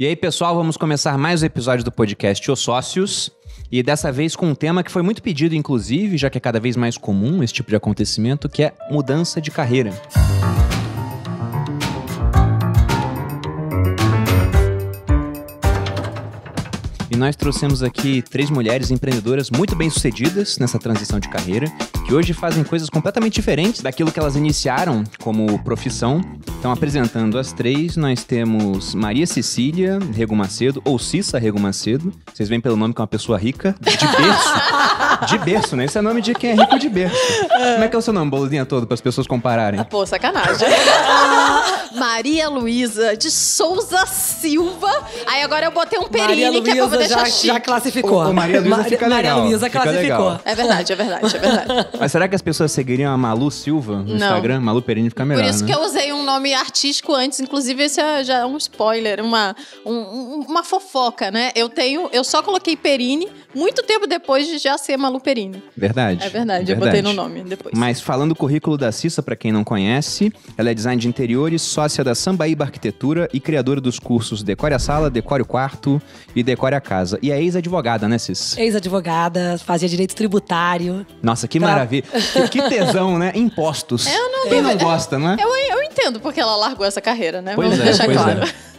E aí, pessoal, vamos começar mais um episódio do podcast Os Sócios. E dessa vez com um tema que foi muito pedido, inclusive, já que é cada vez mais comum esse tipo de acontecimento, que é mudança de carreira. E nós trouxemos aqui três mulheres empreendedoras muito bem-sucedidas nessa transição de carreira, que hoje fazem coisas completamente diferentes daquilo que elas iniciaram como profissão. Então, apresentando as três, nós temos Maria Cecília Rego Macedo, ou Cissa Rego Macedo. Vocês veem pelo nome que é uma pessoa rica, de berço. de berço, né? Esse é o nome de quem é rico de berço. Como é que é o seu nome, todo, para as pessoas compararem? Ah, pô, sacanagem. Maria Luísa de Souza Silva. Aí agora eu botei um perini que é pra deixar já, já classificou. Ô, ô, Maria Luísa fica legal, Maria Luísa fica classificou. legal. É verdade, é verdade, é verdade. Mas será que as pessoas seguiriam a Malu Silva no Não. Instagram? Malu Perini fica melhor, Por isso né? que eu usei um nome artístico antes, inclusive esse é já um spoiler, uma, um- um- uma fofoca, né? Eu tenho, eu só coloquei Perini muito tempo depois de já ser Malu Perini. Verdade. É verdade, eu botei no nome depois. Mas falando do currículo da Cissa, pra quem não conhece, ela é design de interiores, sócia da Sambaíba Arquitetura e criadora dos cursos Decore a Sala, Decore o Quarto e Decore a Casa. E é ex-advogada, né, Cis? Ex-advogada, fazia direito tributário. Nossa, que Tá. maravilha. Que, que tesão, né? Impostos. Eu não Quem não gosta, né? Eu, eu entendo porque ela largou essa carreira, né? Pois Vamos é, deixar pois claro. é.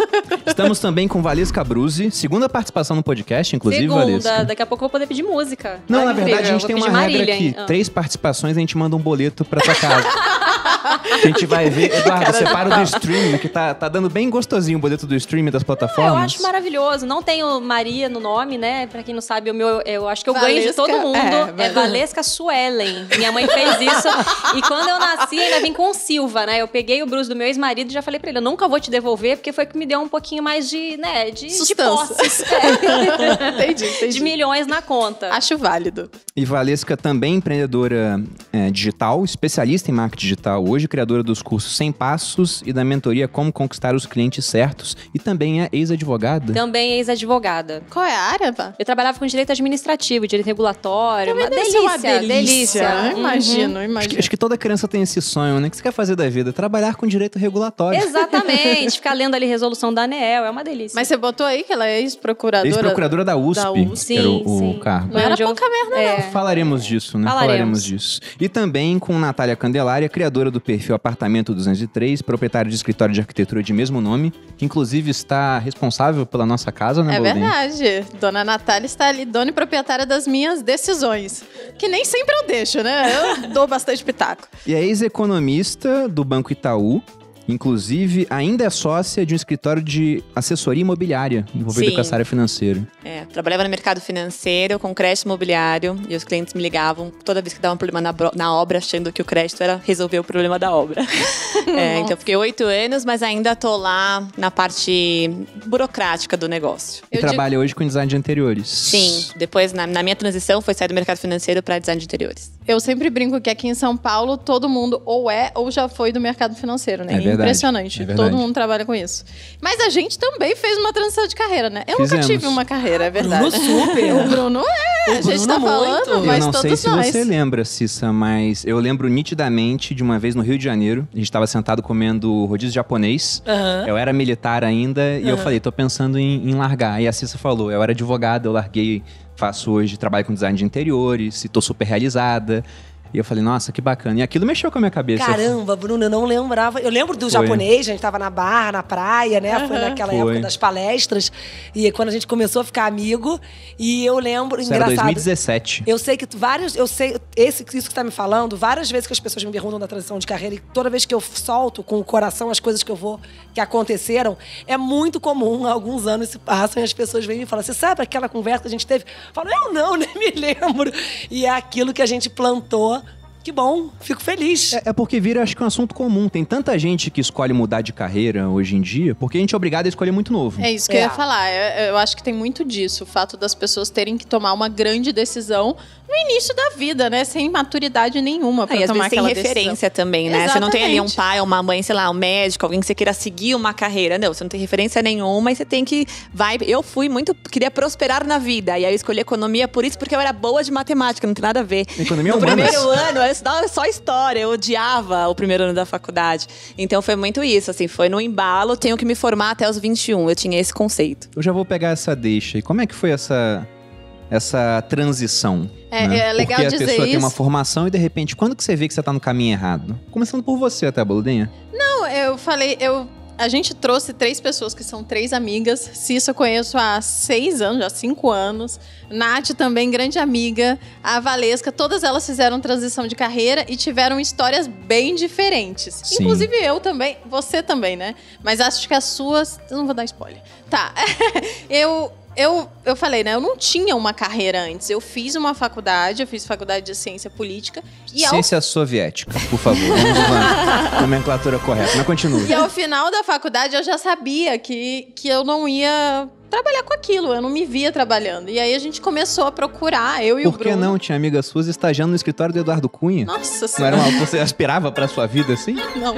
Estamos também com Valesca Bruzzi, segunda participação no podcast, inclusive, Segunda, Valesca. daqui a pouco eu vou poder pedir música. Não, na verdade, a incrível, gente tem uma pedir regra Marília, aqui. Ah. Três participações, a gente manda um boleto pra tua casa. a gente vai ver. Eduardo, separa o do streaming, que tá, tá dando bem gostosinho o boleto do streaming das Ah, plataformas. eu acho maravilhoso. Não tenho Maria no nome, né? Pra quem não sabe, o meu, eu acho que eu ganho de Valesca, todo mundo. é, É, Valesca Suelen. Minha mãe fez isso. e quando eu nasci, ainda vim com Silva, né? Eu peguei o Bruce do meu ex-marido e já falei pra ele: eu nunca vou te devolver, porque foi que me deu um pouquinho mais de, né? De, de Sustância. posses. É, entendi, entendi. de milhões na conta. Acho válido. E Valesca também empreendedora é, digital, especialista em marketing digital hoje, criadora dos cursos 100 Passos e da mentoria Como Conquistar os Clientes Certos. E também é ex-advogada. Também ex-advogada. Qual é a área, Vá? Eu trabalhava com direito administrativo, direito regulatório. Uma Deve ser delícia, uma delícia. delícia. Imagino, Acho imagino. que, acho que toda criança tem esse sonho, né? O que você quer fazer da vida? Trabalhar com direito regulatório. Exatamente. Ficar lendo ali resolução da ANEEL, é uma delícia. Mas você botou aí que ela é ex-procuradora? Ex-procuradora da USP, Da USP. que era o, o Sim, sim. cargo. Não era pouca merda, É. Falaremos disso, né? Falaremos. disso. E também com Natália Candelária, criadora do perfil Apartamento 203, proprietária de escritório de arquitetura de mesmo nome, que inclusive está responsável pela nossa casa, né, É verdade. Dona Natália está ali, dona e proprietária das minhas decisões. Que nem sempre eu deixo, né? Eu dou bastante pitaco. E é ex-economista do Banco Itaú. Inclusive, ainda é sócia de um escritório de assessoria imobiliária envolvido Sim. com essa área financeira. É, trabalhava no mercado financeiro com crédito imobiliário e os clientes me ligavam toda vez que dava um problema na, na obra, achando que o crédito era resolver o problema da obra. É, então, eu fiquei oito anos, mas ainda tô lá na parte burocrática do negócio. E Eu trabalha hoje com design de interiores. Sim, depois, na, na minha transição, foi sair do mercado financeiro para design de interiores. Eu sempre brinco que aqui em São Paulo todo mundo ou é ou já foi do mercado financeiro, né? É verdade, Impressionante. é todo mundo trabalha com isso. Mas a gente também fez uma transição de carreira, né? Eu Fizemos. nunca tive uma carreira, é verdade. Bruno super. O Bruno é, O a gente Bruno tá muito. falando, Eu Eu mas não todos sei se nós. você lembra, Cissa, mas eu lembro nitidamente de uma vez no Rio de Janeiro. A gente estava sentado comendo rodízio japonês. Eu era militar ainda e eu falei, tô pensando em, em largar. E a Cissa falou, eu era advogada, eu larguei, faço hoje trabalho com design de interiores e tô super realizada. E eu falei, nossa, que bacana. E aquilo mexeu com a minha cabeça. Caramba, Bruno, eu não lembrava. Eu lembro do Foi. japonês, a gente tava na barra, na praia, né? Foi naquela Foi. época das palestras. E quando a gente começou a ficar amigo. E eu lembro, Isso era engraçado. 2017. Eu sei que vários, eu sei, esse, isso que você tá me falando, várias vezes que as pessoas me perguntam da transição de carreira, e toda vez que eu solto com o coração as coisas que eu vou, que aconteceram, é muito comum, alguns anos se passam e as pessoas vêm e falam, você sabe aquela conversa que a gente teve? Eu falo, eu não, nem me lembro. E é aquilo que a gente plantou. Que bom, fico feliz. É, é porque vira, acho que um assunto comum. Tem tanta gente que escolhe mudar de carreira hoje em dia, porque a gente é obrigado a escolher muito novo. É isso que eu É. ia falar. Eu, eu acho que tem muito disso. O fato das pessoas terem que tomar uma grande decisão no início da vida, né? Sem maturidade nenhuma pra Ah, e tomar aquela referência decisão. também, né? Você não tem ali um Exatamente. pai, uma mãe, sei lá, um médico, alguém que você queira seguir uma carreira. Não, você não tem referência nenhuma e você tem que. Vai. Eu fui muito. Queria prosperar na vida. E aí eu escolhi economia por isso, porque eu era boa de matemática, não tem nada a ver. Economia no humanas. primeiro ano, eu estudava só história, eu odiava o primeiro ano da faculdade. Então foi muito isso, assim, foi no embalo, tenho que me formar até os 21. Eu tinha esse conceito. Eu já vou pegar essa deixa. E como é que foi essa, essa transição? É, né? é legal Porque a dizer pessoa tem uma isso. formação e de repente, quando que você vê que você tá no caminho errado? Começando por você até, Boludinha. Não, eu falei, eu. A gente trouxe três pessoas que são três amigas. Cissa eu conheço há seis anos, já cinco anos. Nath também, grande amiga. A Valesca, todas elas fizeram transição de carreira e tiveram histórias bem diferentes. Sim. Inclusive eu também, você também, né? Mas acho que as suas. Eu não vou dar spoiler. Tá. eu. Eu, eu falei, né? Eu não tinha uma carreira antes. Eu fiz uma faculdade, eu fiz faculdade de ciência política. E ao Ciência soviética, por favor. Vamos nomenclatura correta. Mas continue. E ao final da faculdade eu já sabia que, que eu não ia trabalhar com aquilo, eu não me via trabalhando. E aí a gente começou a procurar, eu e o Por que Bruno. não? Tinha amigas suas estagiando no escritório do Eduardo Cunha. Nossa Não senhora, era uma você aspirava pra sua vida assim? não.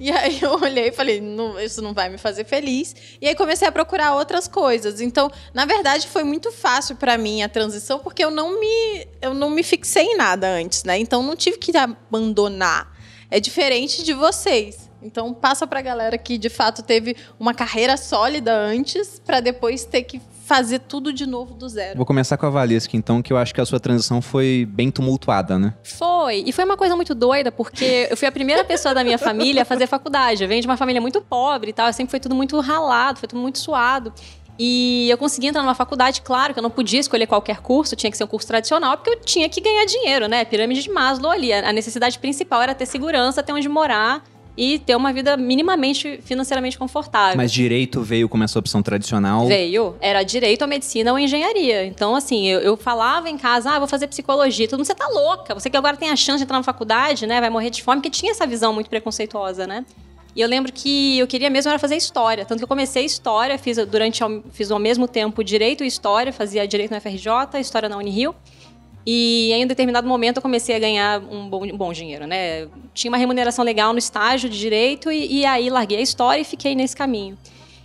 E aí eu olhei e falei, não, isso não vai me fazer feliz. E aí comecei a procurar outras coisas. Então, na verdade, foi muito fácil pra mim a transição, porque eu não me, eu não me fixei em nada antes, né? Então não tive que abandonar. É diferente de vocês. Então passa pra galera que de fato teve uma carreira sólida antes pra depois ter que fazer tudo de novo do zero. Vou começar com a Valesca, então, que eu acho que a sua transição foi bem tumultuada, né? Foi. E foi uma coisa muito doida, porque eu fui a primeira pessoa da minha família a fazer faculdade. Eu venho de uma família muito pobre e tal. Sempre foi tudo muito ralado, foi tudo muito suado. E eu consegui entrar numa faculdade, claro que eu não podia escolher qualquer curso, tinha que ser um curso tradicional, porque eu tinha que ganhar dinheiro, né? Pirâmide de Maslow ali. A necessidade principal era ter segurança, ter onde morar e ter uma vida minimamente financeiramente confortável. Mas direito veio como essa opção tradicional. Veio. Era direito ou medicina ou engenharia. Então, assim, eu, eu falava em casa, ah, vou fazer psicologia. Todo mundo, você tá louca. Você que agora tem a chance de entrar na faculdade, né? Vai morrer de fome, porque tinha essa visão muito preconceituosa, né? E eu lembro que eu queria mesmo era fazer história. Tanto que eu comecei história, fiz durante ao- fiz ao mesmo tempo direito e história, fazia direito na FRJ, história na Unirio. E em um determinado momento eu comecei a ganhar um bom, um bom dinheiro, né? Tinha uma remuneração legal no estágio de direito e, e aí larguei a história e fiquei nesse caminho.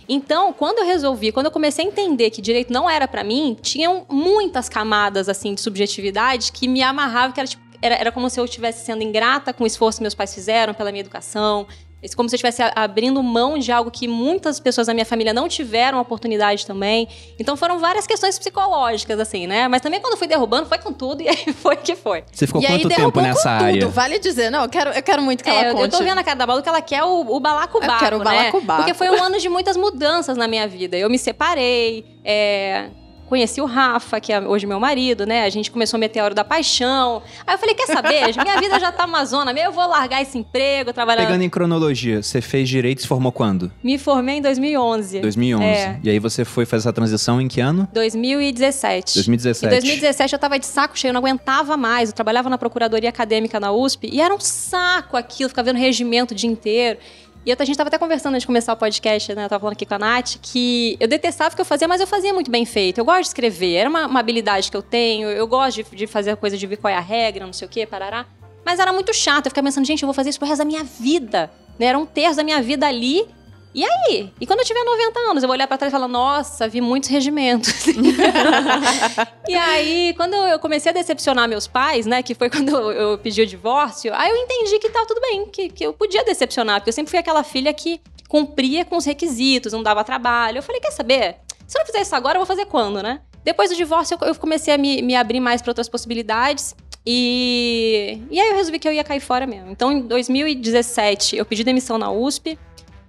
Então, quando eu resolvi, quando eu comecei a entender que direito não era pra mim, tinham muitas camadas assim de subjetividade que me amarravam, que era tipo, era, era como se eu estivesse sendo ingrata com o esforço que meus pais fizeram pela minha educação. É como se eu estivesse abrindo mão de algo que muitas pessoas da minha família não tiveram oportunidade também. Então foram várias questões psicológicas, assim, né? Mas também quando fui derrubando, foi com tudo e aí foi que foi. Você ficou e aí quanto tempo derrubou nessa com área? tudo, vale dizer. Não, eu quero, eu quero muito que ela É, eu, conte. eu tô vendo a cara da Balu que ela quer o, o balacobaco, Eu quero o né? balacobaco. Porque foi um ano de muitas mudanças na minha vida. Eu me separei, é, conheci o Rafa, que é hoje meu marido, né? A gente começou a hora da paixão. Aí eu falei, quer saber? Minha vida já tá uma zona meio, eu vou largar esse emprego, trabalhar... Pegando em cronologia, você fez direito e se formou quando? Me formei em 2011. 2011. É. E aí você foi fazer essa transição em que ano? 2017. 2017. Em 2017 eu tava de saco cheio, eu não aguentava mais. Eu trabalhava na procuradoria acadêmica na USP e era um saco aquilo, ficar vendo regimento o dia inteiro. E a gente tava até conversando antes de começar o podcast, né? Eu tava falando aqui com a Nath, que eu detestava o que eu fazia, mas eu fazia muito bem feito. Eu gosto de escrever, era uma, uma habilidade que eu tenho, eu gosto de, de fazer coisa de ver qual é a regra, não sei o quê, parará. Mas era muito chato, eu ficava pensando, gente, eu vou fazer isso pro resto da minha vida. Né? Era um terço da minha vida ali. E aí? E quando eu tiver 90 anos, eu vou olhar pra trás e falar, nossa, vi muitos regimentos. e aí, quando eu comecei a decepcionar meus pais, né, que foi quando eu, pedi o divórcio, aí eu entendi que tava tudo bem, que, que eu podia decepcionar, porque eu sempre fui aquela filha que cumpria com os requisitos, não dava trabalho. Eu falei, quer saber? Se eu não fizer isso agora, eu vou fazer quando, né? Depois do divórcio, eu comecei a me, me abrir mais para outras possibilidades. E, e aí eu resolvi que eu ia cair fora mesmo. Então, em 2017, eu pedi demissão na USP.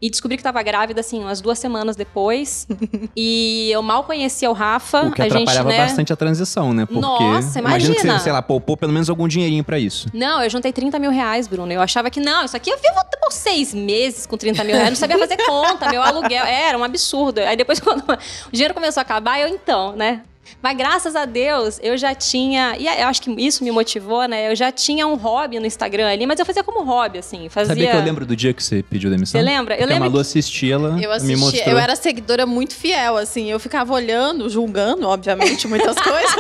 E descobri que tava grávida, assim, umas duas semanas depois. e eu mal conhecia o Rafa. O que a gente, atrapalhava né? bastante a transição, né? Porque Nossa, imagino que você, imagina. sei lá, poupou pelo menos algum dinheirinho pra isso. Não, eu juntei 30 mil reais, Bruno. Eu achava que, não, isso aqui eu vivo por seis meses com 30 mil reais. Eu não sabia fazer conta, meu aluguel. Era um absurdo. Aí depois, quando o dinheiro começou a acabar, eu então, né? Mas graças a Deus, eu já tinha. E eu acho que isso me motivou, né? Eu já tinha um hobby no Instagram ali, mas eu fazia como hobby, assim. Fazia. Sabia que eu lembro do dia que você pediu demissão? Você lembra? Eu Porque lembro a Malu assistia, ela Eu me assisti, mostrou. eu era seguidora muito fiel, assim. Eu ficava olhando, julgando, obviamente, muitas coisas.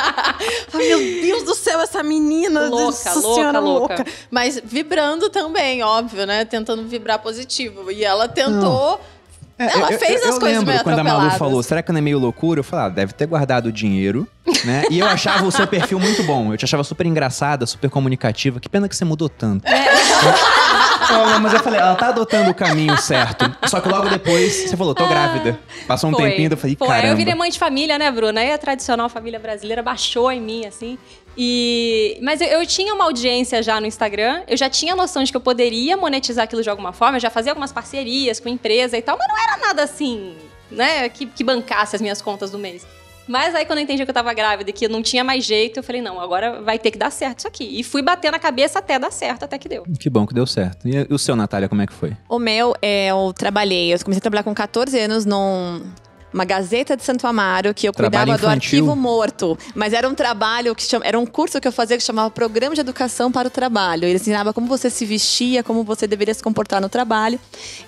Ai, meu Deus do céu, essa menina. Louca, nossa louca, senhora, louca. Mas vibrando também, óbvio, né? Tentando vibrar positivo. E ela tentou. Ela eu- fez eu, as eu coisas lembro meio quando a Malu falou, será que não é meio loucura? Eu falei, ah, deve ter guardado o dinheiro, né? E eu achava o seu perfil muito bom. Eu te achava super engraçada, super comunicativa. Que pena que você mudou tanto. Não, mas eu falei, ela tá adotando o caminho certo. Só que logo depois você falou, tô grávida. Passou um Foi. tempinho, eu falei, caramba. eu virei mãe de família, né, Bruna? Aí a tradicional família brasileira baixou em mim, assim. E... Mas eu, eu tinha uma audiência já no Instagram, eu já tinha noção de que eu poderia monetizar aquilo de alguma forma, eu já fazia algumas parcerias com empresa e tal, mas não era nada assim, né, que, que bancasse as minhas contas do mês. Mas aí, quando eu entendi que eu tava grávida e que não tinha mais jeito, eu falei, não, agora vai ter que dar certo isso aqui. E fui bater na cabeça até dar certo, até que deu. Que bom que deu certo. E o seu, Natália, como é que foi? O meu, é, eu trabalhei, eu comecei a trabalhar com 14 anos num uma Gazeta de Santo Amaro, que eu Trabalho cuidava do arquivo morto. Mas era um trabalho que chama, era um curso que eu fazia que chamava Programa de Educação para o Trabalho. Ele ensinava como você se vestia, como você deveria se comportar no trabalho.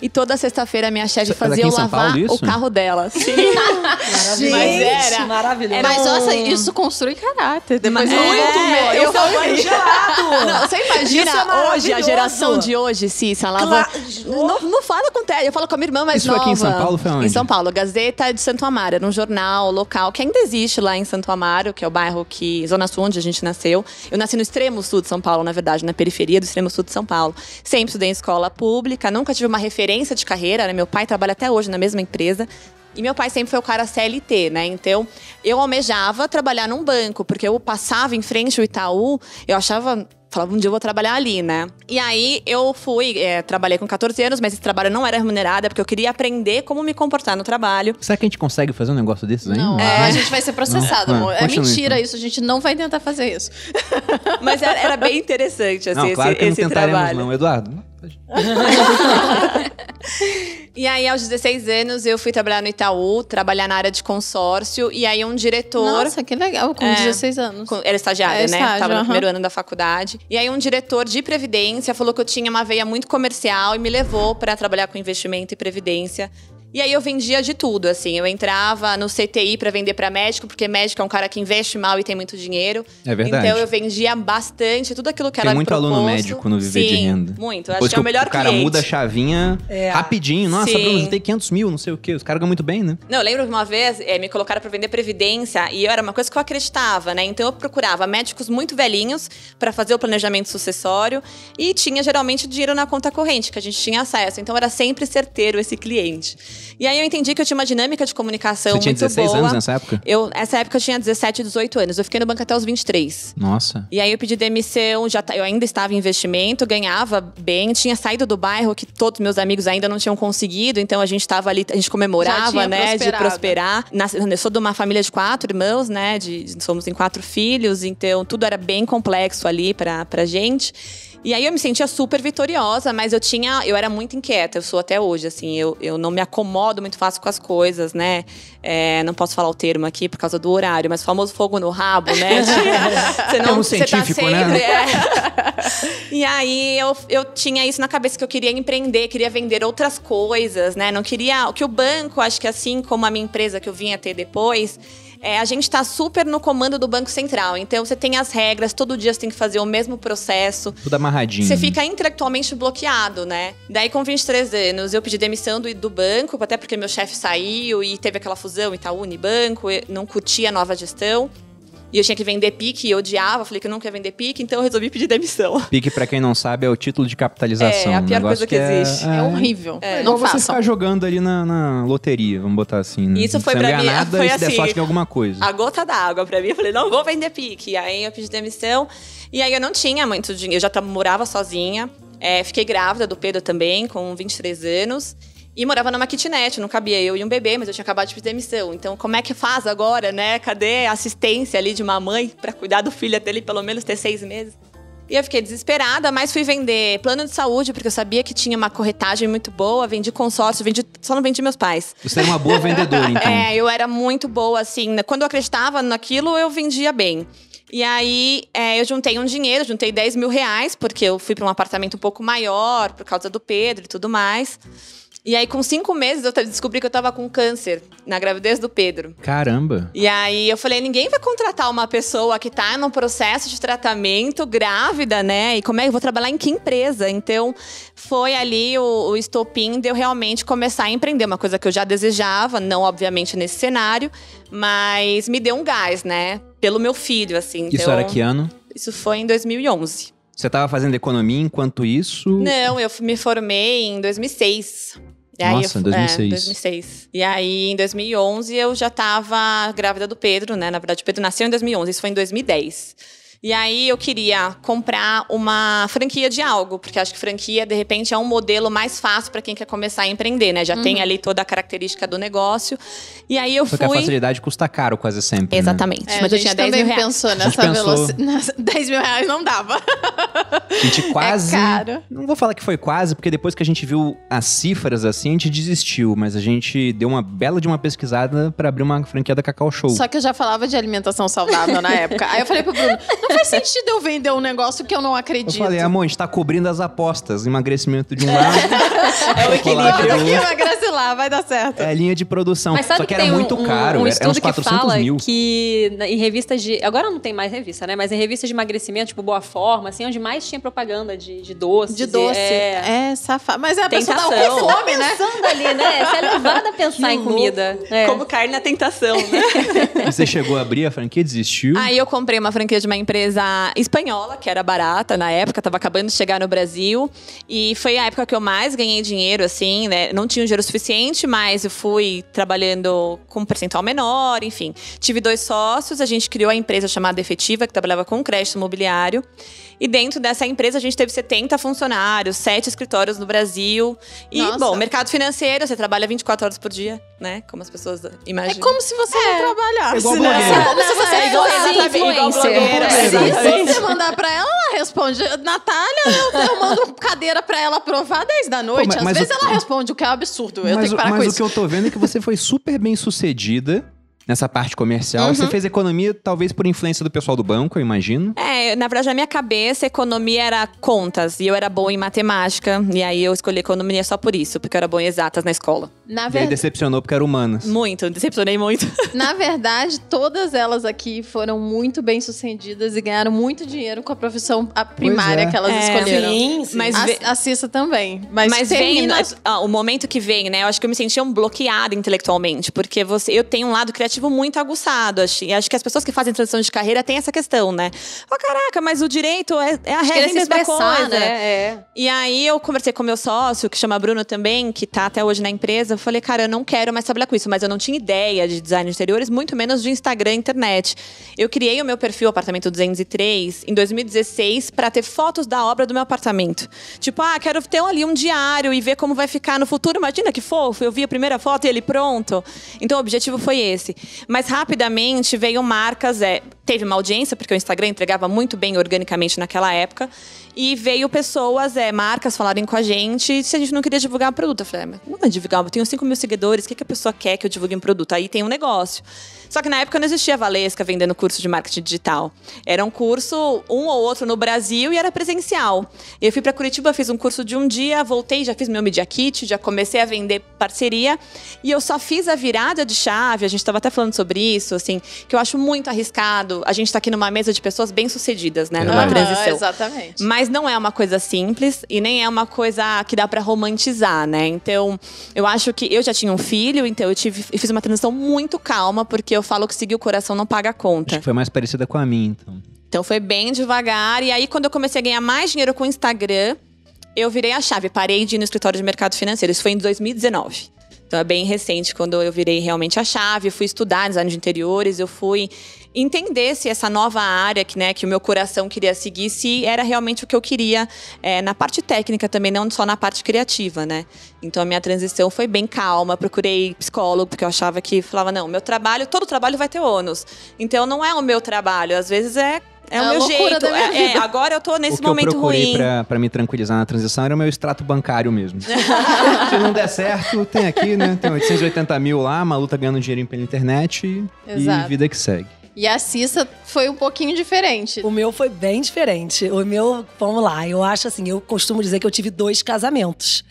E toda sexta-feira a minha chefe Isso é fazia eu lavar Paulo, isso? o carro dela. Sim. Maravilhoso. Mas era- maravilhoso. era Mas, um- nossa, isso construi caráter. Depois Mas- muito É, mesmo. eu Esse é o banho gelado. Não, você imagina Isso é hoje, a geração de hoje, Cissa, lavando. Claro. Não, não fala com Té, eu falo com a minha irmã mais Isso foi nova. aqui em São Paulo, foi onde? Em São Paulo, Gazeta de Santo Amaro, era um jornal local que ainda existe lá em Santo Amaro, que é o bairro que. Zona Sul, onde a gente nasceu. Eu nasci no extremo sul de São Paulo, na verdade, na periferia do extremo sul de São Paulo. Sempre estudei em escola pública, nunca tive uma referência de carreira, né? Meu pai trabalha até hoje na mesma empresa. E meu pai sempre foi o cara CLT, né? Então, eu almejava trabalhar num banco, porque eu passava em frente ao Itaú, eu achava. Falava, um dia eu vou trabalhar ali, né? E aí eu fui, é, trabalhei com 14 anos, mas esse trabalho não era remunerado, é porque eu queria aprender como me comportar no trabalho. Será que a gente consegue fazer um negócio desses aí? Não, É. a gente vai ser processado, Não, amor. É continue, mentira isso, a gente não vai tentar fazer isso. Mas era, era bem interessante, assim, Não, claro esse, que não esse trabalho. não, Eduardo. E aí, aos 16 anos, eu fui trabalhar no Itaú, trabalhar na área de consórcio, e aí um diretor. Nossa, que legal, com É. 16 anos. Com- Era estagiária, É, né? estágio, Tava no primeiro ano da faculdade. E aí, um diretor de previdência falou que eu tinha uma veia muito comercial e me levou para trabalhar com investimento e previdência. E aí eu vendia de tudo, assim. Eu entrava no CTI para vender para médico, porque médico é um cara que investe mal e tem muito dinheiro. É verdade. Então eu vendia bastante, tudo aquilo que Tem era muito aluno proposto. médico no Viver de Sim, Renda. Muito. Acho Depois que é o melhor o cara cliente. muda a chavinha É. rapidinho. Nossa, Sim. Bruno, tem 500 mil, não sei o quê. Os caras ganham muito bem, né? Não, eu lembro que uma vez eh, me colocaram para vender previdência e eu era uma coisa que eu acreditava, né? Então eu procurava médicos muito velhinhos para fazer o planejamento sucessório e tinha geralmente dinheiro na conta corrente, que a gente tinha acesso. Então era sempre certeiro esse cliente. E aí eu entendi que eu tinha uma dinâmica de comunicação Você tinha muito 16 boa. anos nessa época? Eu, essa época eu tinha 17, 18 anos. Eu fiquei no banco até os 23. Nossa. E aí eu pedi demissão, já eu ainda estava em investimento, ganhava bem, tinha saído do bairro que todos meus amigos ainda não tinham conseguido, então a gente estava ali, a gente comemorava, né, de prosperado. prosperar. Nas- eu sou de uma família de quatro irmãos, né, de, de- somos em quatro filhos, então tudo era bem complexo ali pra, pra gente. E aí eu me sentia super vitoriosa, mas eu tinha, eu era muito inquieta, eu sou até hoje, assim, eu, eu não me acomodo muito fácil com as coisas, né? É, não posso falar o termo aqui por causa do horário, mas o famoso fogo no rabo, né? Você Termo você tá científico, né? é. E aí eu, eu tinha isso na cabeça que eu queria empreender, queria vender outras coisas, né? Não queria. O que o banco, acho que assim como a minha empresa que eu vinha ter depois. É, a gente está super no comando do Banco Central. Então você tem as regras, todo dia você tem que fazer o mesmo processo. Tudo amarradinho. Você fica intelectualmente bloqueado, né? Daí, com 23 anos, eu pedi demissão do, do banco, até porque meu chefe saiu e teve aquela fusão Itaú Unibanco, não curtia a nova gestão. E eu tinha que vender PIC e eu odiava, falei que eu não queria vender PIC, então eu resolvi pedir demissão. Pique, pra quem não sabe, é o título de capitalização. É, a pior coisa que existe. É, horrível. É, não igual você façam. ficar jogando ali na, na loteria, vamos botar assim. né? Isso foi não ganha mim, nada foi der assim. sorte em alguma coisa. A gota d'água pra mim, eu falei, não vou vender PIC. Aí eu pedi demissão. E aí eu não tinha muito dinheiro, eu já morava sozinha. É, fiquei grávida do Pedro também, com 23 anos. E morava numa kitnet, não cabia eu e um bebê, mas eu tinha acabado de pedir demissão. Então, como é que faz agora, né? Cadê a assistência ali de uma mãe pra cuidar do filho até ele pelo menos ter seis meses? E eu fiquei desesperada, mas fui vender plano de saúde, porque eu sabia que tinha uma corretagem muito boa, vendi consórcio, vendi, só não vendi meus pais. Você é uma boa vendedora, então. É, eu era muito boa, assim. Quando eu acreditava naquilo, eu vendia bem. E aí, é, eu juntei um dinheiro, juntei 10 mil reais, porque eu fui para um apartamento um pouco maior, por causa do Pedro e tudo mais. E aí, com cinco meses, eu descobri que eu tava com câncer na gravidez do Pedro. Caramba. E aí eu falei, ninguém vai contratar uma pessoa que tá num processo de tratamento grávida, né? E como é que eu vou trabalhar em que empresa? Então, foi ali o, o estopim de eu realmente começar a empreender, uma coisa que eu já desejava, não obviamente nesse cenário, mas me deu um gás, né? Pelo meu filho, assim. Isso então, era que ano? Isso foi em 2011. Você estava fazendo economia enquanto isso? Não, eu me formei em 2006. E aí Nossa, eu, 2006. É, 2006. E aí, em 2011, eu já tava grávida do Pedro, né? Na verdade, o Pedro nasceu em 2011, isso foi em 2010. E aí eu queria comprar uma franquia de algo, porque acho que franquia, de repente, é um modelo mais fácil para quem quer começar a empreender, né? Já Uhum. tem ali toda a característica do negócio. E aí eu Só que a fui. facilidade custa caro quase sempre. né? Exatamente. É, Mas a eu tinha 10 também mil reais. pensou nessa velocidade. 10 mil reais não dava. A gente quase. É caro. Não vou falar que foi quase, porque depois que a gente viu as cifras assim, a gente desistiu. Mas a gente deu uma bela de uma pesquisada pra abrir uma franquia da Cacau Show. Só que eu já falava de alimentação saudável na época. Aí eu falei pro Bruno, não faz sentido eu vender um negócio que eu não Eu acredito. falei, amor, a gente tá cobrindo as apostas. Emagrecimento de um lado. É o Eu que outro. emagrece lá, vai dar certo. É linha de produção. Mas sabe Só que, que era tem um- muito um, caro. um era uns que 400 fala mil. que em revistas de... Agora não tem mais revista, né? Mas em revistas de emagrecimento, tipo Boa Forma, assim, onde mais tinha propaganda de, de doces. De doce. É... É, safado. Mas é a pessoa Tentação. com fome, né? Pensando ali, né? Você é levada a pensar Que em comida. É. Como carne na tentação, né? Você chegou a abrir a franquia, desistiu. Aí eu comprei uma franquia de uma empresa espanhola, que era barata na época, tava acabando de chegar no Brasil. E foi a época que eu mais ganhei dinheiro, assim, né? Não tinha dinheiro suficiente, mas eu fui trabalhando com um percentual menor, enfim. Tive dois sócios, a gente criou a empresa chamada Efetiva, que trabalhava com crédito imobiliário. E dentro dessa empresa a gente teve 70 funcionários, sete escritórios no Brasil. E, Nossa. bom, mercado financeiro, você trabalha 24 horas por dia, né? Como as pessoas É imaginam. como se você não trabalhasse, igual né? É como se você É igual- fosse igual influencer. blogueira, Se você mandar pra ela, ela responde. Natália, eu, eu mando cadeira pra ela provar 10 da noite. mas- Às mas vezes o- ela responde, o que é um absurdo. Eu mas tenho que o- parar mas com o isso. que eu tô vendo é que você foi super bem sucedida nessa parte comercial. Você fez economia, talvez por influência do pessoal do banco, eu imagino. É, na verdade, na minha cabeça, economia era contas e eu era boa em matemática. E aí eu escolhi economia só por isso, porque eu era boa em exatas na escola. Na, E aí decepcionou porque era humanas. Muito, decepcionei muito. Na verdade, todas elas aqui foram muito bem sucedidas e ganharam muito dinheiro com a profissão a primária é. que elas É, escolheram. Sim, sim. Mas A, vê- a Cissa também. Mas, Mas vem termina... ah, o momento que vem, né? Eu acho que eu me sentia um bloqueada intelectualmente, porque você, eu tenho um lado criativo muito aguçado. Acho, e acho que as pessoas que fazem transição de carreira têm essa questão, né? Oh, caraca, mas o direito é, é a regra, mesma coisa. né? É. E aí eu conversei com meu sócio, que chama Bruno também, que tá até hoje na empresa. Eu falei, cara, eu não quero mais trabalhar com isso, mas eu não tinha ideia de design de interiores, muito menos de Instagram e internet. Eu criei o meu perfil Apartamento 203 em 2016 para ter fotos da obra do meu apartamento. Tipo, ah, quero ter ali um diário e ver como vai ficar no futuro. Imagina que fofo, eu vi a primeira foto e ele pronto. Então o objetivo foi esse. Mas rapidamente veio marcas, é, teve uma audiência, porque o Instagram entregava muito bem organicamente naquela época. E veio pessoas, é, marcas falarem com a gente se a gente não queria divulgar o produto. Eu falei, ah, mas não vai divulgar, eu tenho 5 mil seguidores, o que, que a pessoa quer que eu divulgue um produto? Aí tem um negócio. Só que na época não existia a Valesca vendendo curso de marketing digital. Era um curso, um ou outro no Brasil e era presencial. Eu fui para Curitiba, fiz um curso de um dia, voltei, já fiz meu Media Kit, já comecei a vender parceria. E eu só fiz a virada de chave, a gente estava até falando sobre isso, assim, que eu acho muito arriscado. A gente está aqui numa mesa de pessoas bem-sucedidas, né, numa Aham, transição. exatamente. Mas não é uma coisa simples e nem é uma coisa que dá pra romantizar, né? Então, eu acho que eu já tinha um filho, então eu tive eu fiz uma transição muito calma, porque eu falo que seguir o coração não paga a Acho conta. que foi mais parecida com a minha, então. Então foi bem devagar. E aí, quando eu comecei a ganhar mais dinheiro com o Instagram, eu virei a chave. Parei de ir no escritório de mercado financeiro. Isso foi em 2019. Então é bem recente quando eu virei realmente a chave. Eu fui estudar design de interiores, eu fui entender se essa nova área que, né, que o meu coração queria seguir, se era realmente o que eu queria é, na parte técnica também, não só na parte criativa, né? Então a minha transição foi bem calma. Procurei psicólogo, porque eu achava que falava, não, meu trabalho, todo trabalho vai ter ônus. Então não é o meu trabalho, às vezes é. É, É o meu jeito. É, é, agora eu tô nesse o que eu momento procurei ruim. pra, pra me tranquilizar na transição era o meu extrato bancário mesmo. Se não der certo, tem aqui, né? Tem 880 mil lá, a Malu tá ganhando dinheirinho pela internet e, e vida que segue. E a Cissa foi um pouquinho diferente. O meu foi bem diferente. O meu, vamos lá, eu acho assim, eu costumo dizer que eu tive dois casamentos.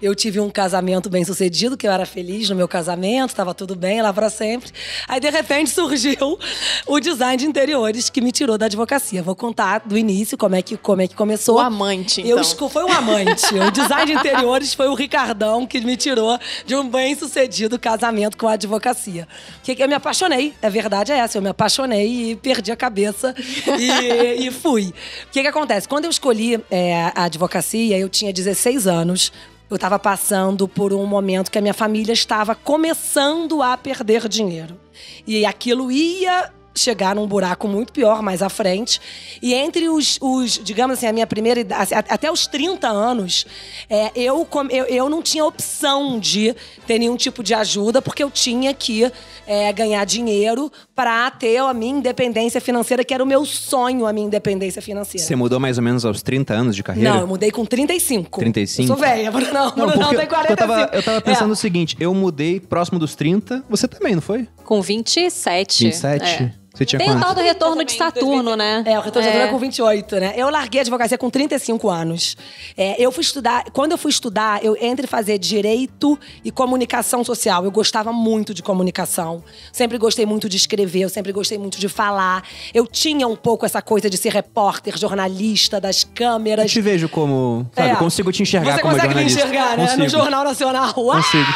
Eu tive um casamento bem sucedido, que eu era feliz no meu casamento, estava tudo bem lá para sempre. Aí, de repente, surgiu o design de interiores que me tirou da advocacia. Vou contar do início como é que, como é que começou. O amante, então. Eu foi um amante. o design de interiores foi o Ricardão que me tirou de um bem sucedido casamento com a advocacia. Que que eu me apaixonei, a verdade é essa, eu me apaixonei e perdi a cabeça e, e fui. O que, que acontece? Quando eu escolhi é, a advocacia, eu tinha 16 anos. Eu estava passando por um momento que a minha família estava começando a perder dinheiro. E aquilo ia chegar num buraco muito pior mais à frente. E entre os, os digamos assim, a minha primeira idade, até os 30 anos, é, eu, eu, eu não tinha opção de ter nenhum tipo de ajuda, porque eu tinha que é, ganhar dinheiro para ter a minha independência financeira, que era o meu sonho, a minha independência financeira. Você mudou mais ou menos aos 30 anos de carreira? Não, eu mudei com 35. 35? Eu sou velha, Bruno. Não, Bruno, não, porque tem 45. eu tava, eu tava pensando É. o seguinte, eu mudei próximo dos 30, você também, não foi? Com 27. 27? É. Você tinha Tem o tal do retorno de Saturno, né? É, o retorno de Saturno é com 28, né? Eu larguei a advocacia com 35 anos. É, eu fui estudar, quando eu fui estudar, eu entre fazer direito e comunicação social. Eu gostava muito de comunicação. Sempre gostei muito de escrever, eu sempre gostei muito de falar. Eu tinha um pouco essa coisa de ser repórter, jornalista, das Eu câmeras. te vejo como, sabe, É. consigo te enxergar Você como consegue me enxergar, né? Consigo. No Jornal Nacional. Uau! Consigo.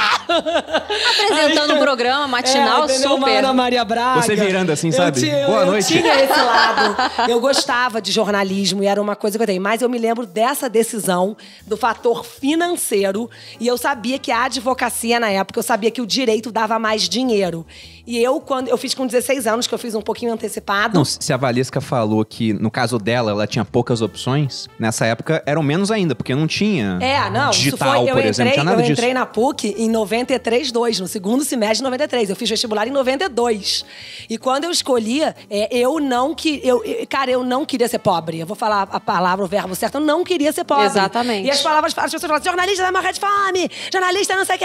Apresentando um programa matinal É, entendeu? Uma super. Ana Maria Braga. Você virando assim, Eu sabe? tinha- Boa eu noite. tinha esse lado. Eu gostava de jornalismo e era uma coisa que eu tenho. Mas eu me lembro dessa decisão, do fator financeiro. E eu sabia que a advocacia, na época, eu sabia que o direito dava mais dinheiro. E eu, quando eu fiz com 16 anos, que eu fiz um pouquinho antecipado. Não, se a Valesca falou que, no caso dela, ela tinha poucas opções, nessa época eram menos ainda, porque não tinha É, não, digital, isso foi. Eu por exemplo, entrei, não tinha nada eu disso. entrei na PUC em 93, 2, no segundo semestre de 93. Eu fiz vestibular em 92. E quando eu escolhia, é, eu não que eu, cara, eu não queria ser pobre. Eu vou falar a palavra, o verbo certo, eu não queria ser pobre. Exatamente. E as palavras, as pessoas falam, jornalista vai morrer de fome, jornalista não sei o quê.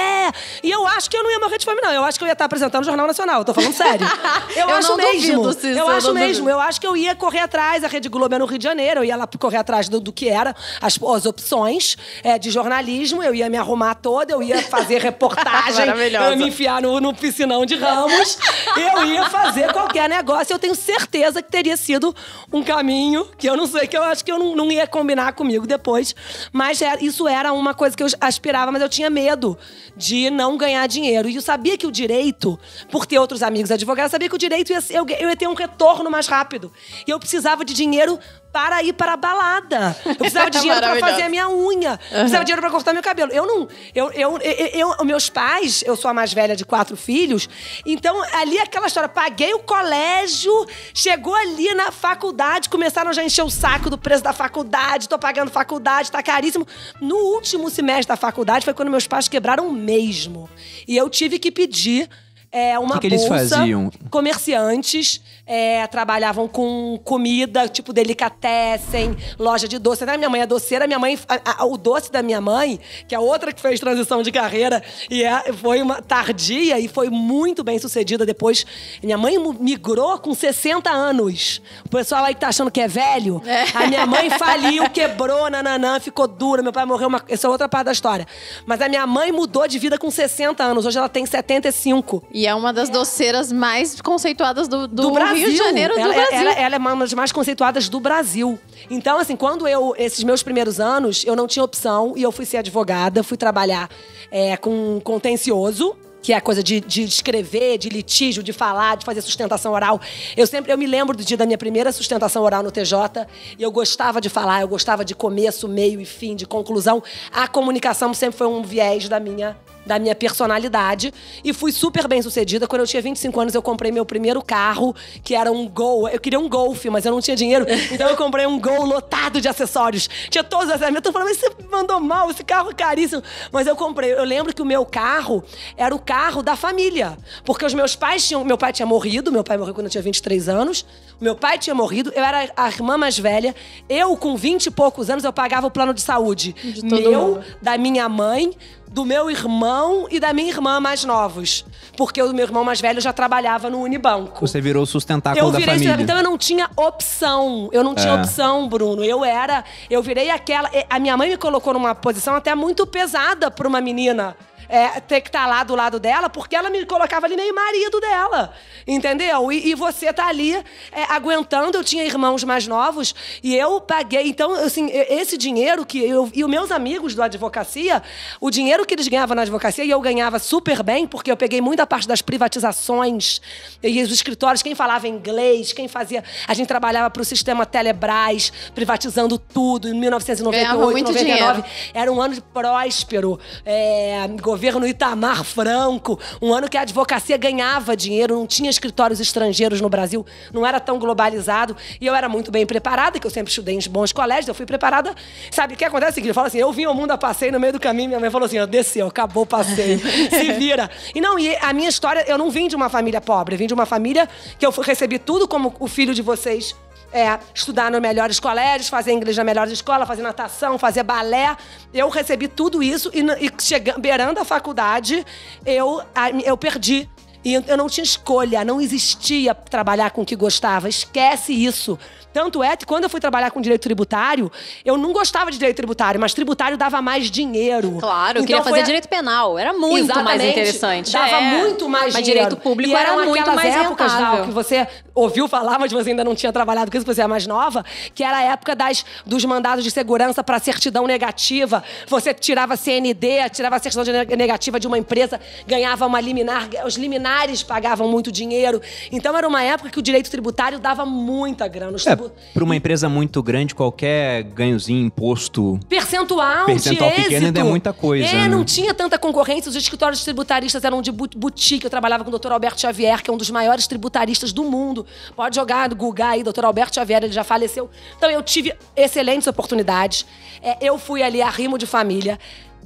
E eu acho que eu não ia morrer de fome, não. Eu acho que eu ia estar apresentando o Jornal Nacional. Eu tô falando sério. Eu, Eu acho mesmo. duvido, Cícero, eu acho mesmo. duvido. Eu acho que eu ia correr atrás. A Rede Globo é no Rio de Janeiro. Eu ia lá correr atrás do, do que era as, as opções é, de jornalismo. Eu ia me arrumar toda, eu ia fazer reportagem. Eu ia me enfiar no, no piscinão de ramos. eu ia fazer qualquer negócio. Eu tenho certeza que teria sido um caminho que eu não sei, que eu acho que eu não, não ia combinar comigo depois. Mas era- isso era uma coisa que eu aspirava, mas eu tinha medo de não ganhar dinheiro. E eu sabia que o direito, por ter outros amigos advogados, sabia que o direito ia, eu, eu ia ter um retorno mais rápido. E eu precisava de dinheiro para ir para a balada. Eu precisava de dinheiro para fazer a minha unha. Eu precisava de dinheiro para cortar meu cabelo. Eu não. Eu, eu, eu, eu- meus pais, eu sou a mais velha de quatro filhos, então ali aquela história, paguei o colégio, chegou ali na faculdade, começaram já a encher o saco do preço da faculdade, tô pagando faculdade, tá caríssimo. No último semestre da faculdade foi quando meus pais quebraram mesmo. E eu tive que pedir. É, uma Que que eles bolsa. faziam? Comerciantes é, trabalhavam com comida, tipo delicatessen, loja de doce. Até minha mãe é doceira, minha mãe. a- a- o doce da minha mãe, que é outra que fez transição de carreira, e é- foi uma tardia e foi muito bem sucedida depois. Minha mãe migrou com 60 anos. O pessoal aí que tá achando que é velho, a minha mãe faliu, quebrou, nananã, ficou dura. Meu pai morreu. Uma... Essa é outra parte da história. Mas a minha mãe mudou de vida com 60 anos. Hoje ela tem 75 E é uma das doceiras mais conceituadas do, do, do Brasil. Rio de Janeiro do ela, Brasil. Ela, ela é uma das mais conceituadas do Brasil. Então, assim, quando eu, esses meus primeiros anos, eu não tinha opção e eu fui ser advogada, fui trabalhar é, com contencioso. Que é a coisa de, de escrever, de litígio, de falar, de fazer sustentação oral. Eu sempre, eu me lembro do dia da minha primeira sustentação oral no TJ, e eu gostava de falar, eu gostava de começo, meio e fim, de conclusão. A comunicação sempre foi um viés da minha da minha personalidade e fui super bem sucedida. Quando eu tinha 25 anos, eu comprei meu primeiro carro, que era um Gol. Eu queria um Golf, mas eu não tinha dinheiro. Então eu comprei um Gol lotado de acessórios. Tinha todos os acessórios. Eu tô falando, mas você mandou mal, esse carro é caríssimo. Mas eu comprei. Eu lembro que o meu carro era o carro da família. Porque os meus pais tinham. Meu pai tinha morrido, meu pai morreu quando eu tinha 23 anos. Meu pai tinha morrido, eu era a irmã mais velha. Eu, com 20 e poucos anos, eu pagava o plano de saúde. todo meu, mundo. da minha mãe, do meu irmão e da minha irmã mais novos. Porque o meu irmão mais velho já trabalhava no Unibanco. Você virou o sustentáculo Eu da virei família. então eu não tinha opção. Eu não tinha É. opção, Bruno. Eu era, eu virei aquela, a minha mãe me colocou numa posição até muito pesada para uma menina. É, ter que estar lá do lado dela, porque ela me colocava ali meio marido dela. Entendeu? E, e você tá ali é, aguentando. Eu tinha irmãos mais novos e eu paguei. Então, assim, esse dinheiro que eu. E os meus amigos do advocacia, o dinheiro que eles ganhavam na advocacia, e eu ganhava super bem, porque eu peguei muita parte das privatizações e os escritórios, quem falava inglês, quem fazia. A gente trabalhava para o sistema Telebrás, privatizando tudo em 1998, Ganhava muito 99. dinheiro. Era um ano de próspero. é, governo Itamar Franco. Um ano que a advocacia ganhava dinheiro, não tinha escritórios estrangeiros no Brasil, não era tão globalizado. E eu era muito bem preparada, que eu sempre estudei em bons colégios, eu fui preparada. Sabe o que acontece? Eu falo assim: eu vim ao mundo a passeio no meio do caminho, minha mãe falou assim: ó, desceu, acabou o passeio. Se vira. E não, e a minha história, eu não vim de uma família pobre, eu vim de uma família que eu recebi tudo como o filho de vocês é, estudar nos melhores colégios, fazer inglês na melhor escola, fazer natação, fazer balé. Eu recebi tudo isso e, e chegando, beirando a faculdade, eu, eu perdi. E eu não tinha escolha, não existia trabalhar com o que gostava. Esquece isso. Tanto é que quando eu fui trabalhar com direito tributário, eu não gostava de direito tributário, mas tributário dava mais dinheiro. Claro, eu Então queria fazer a- direito penal. Era muito mais Exatamente. interessante. Dava É. muito mais Mas dinheiro. direito público e era muito mais épocas, rentável. que você ouviu falar, mas você ainda não tinha trabalhado com isso, porque você é mais nova, que era a época das, dos mandados de segurança para certidão negativa. Você tirava CND, tirava a certidão negativa de uma empresa, ganhava uma liminar, os liminares pagavam muito dinheiro. Então era uma época que o direito tributário dava muita grana. É, tribu- para uma empresa muito grande, qualquer ganhozinho, imposto. Percentual, Percentual de pequeno ainda é muita coisa, É, né? não tinha tanta concorrência. Os escritórios tributaristas eram de boutique. Eu trabalhava com o Dr. Alberto Xavier, que é um dos maiores tributaristas do mundo. Pode jogar Google aí, Dr. Alberto Xavier, ele já faleceu. Então eu tive excelentes oportunidades. É, eu fui ali arrimo de família.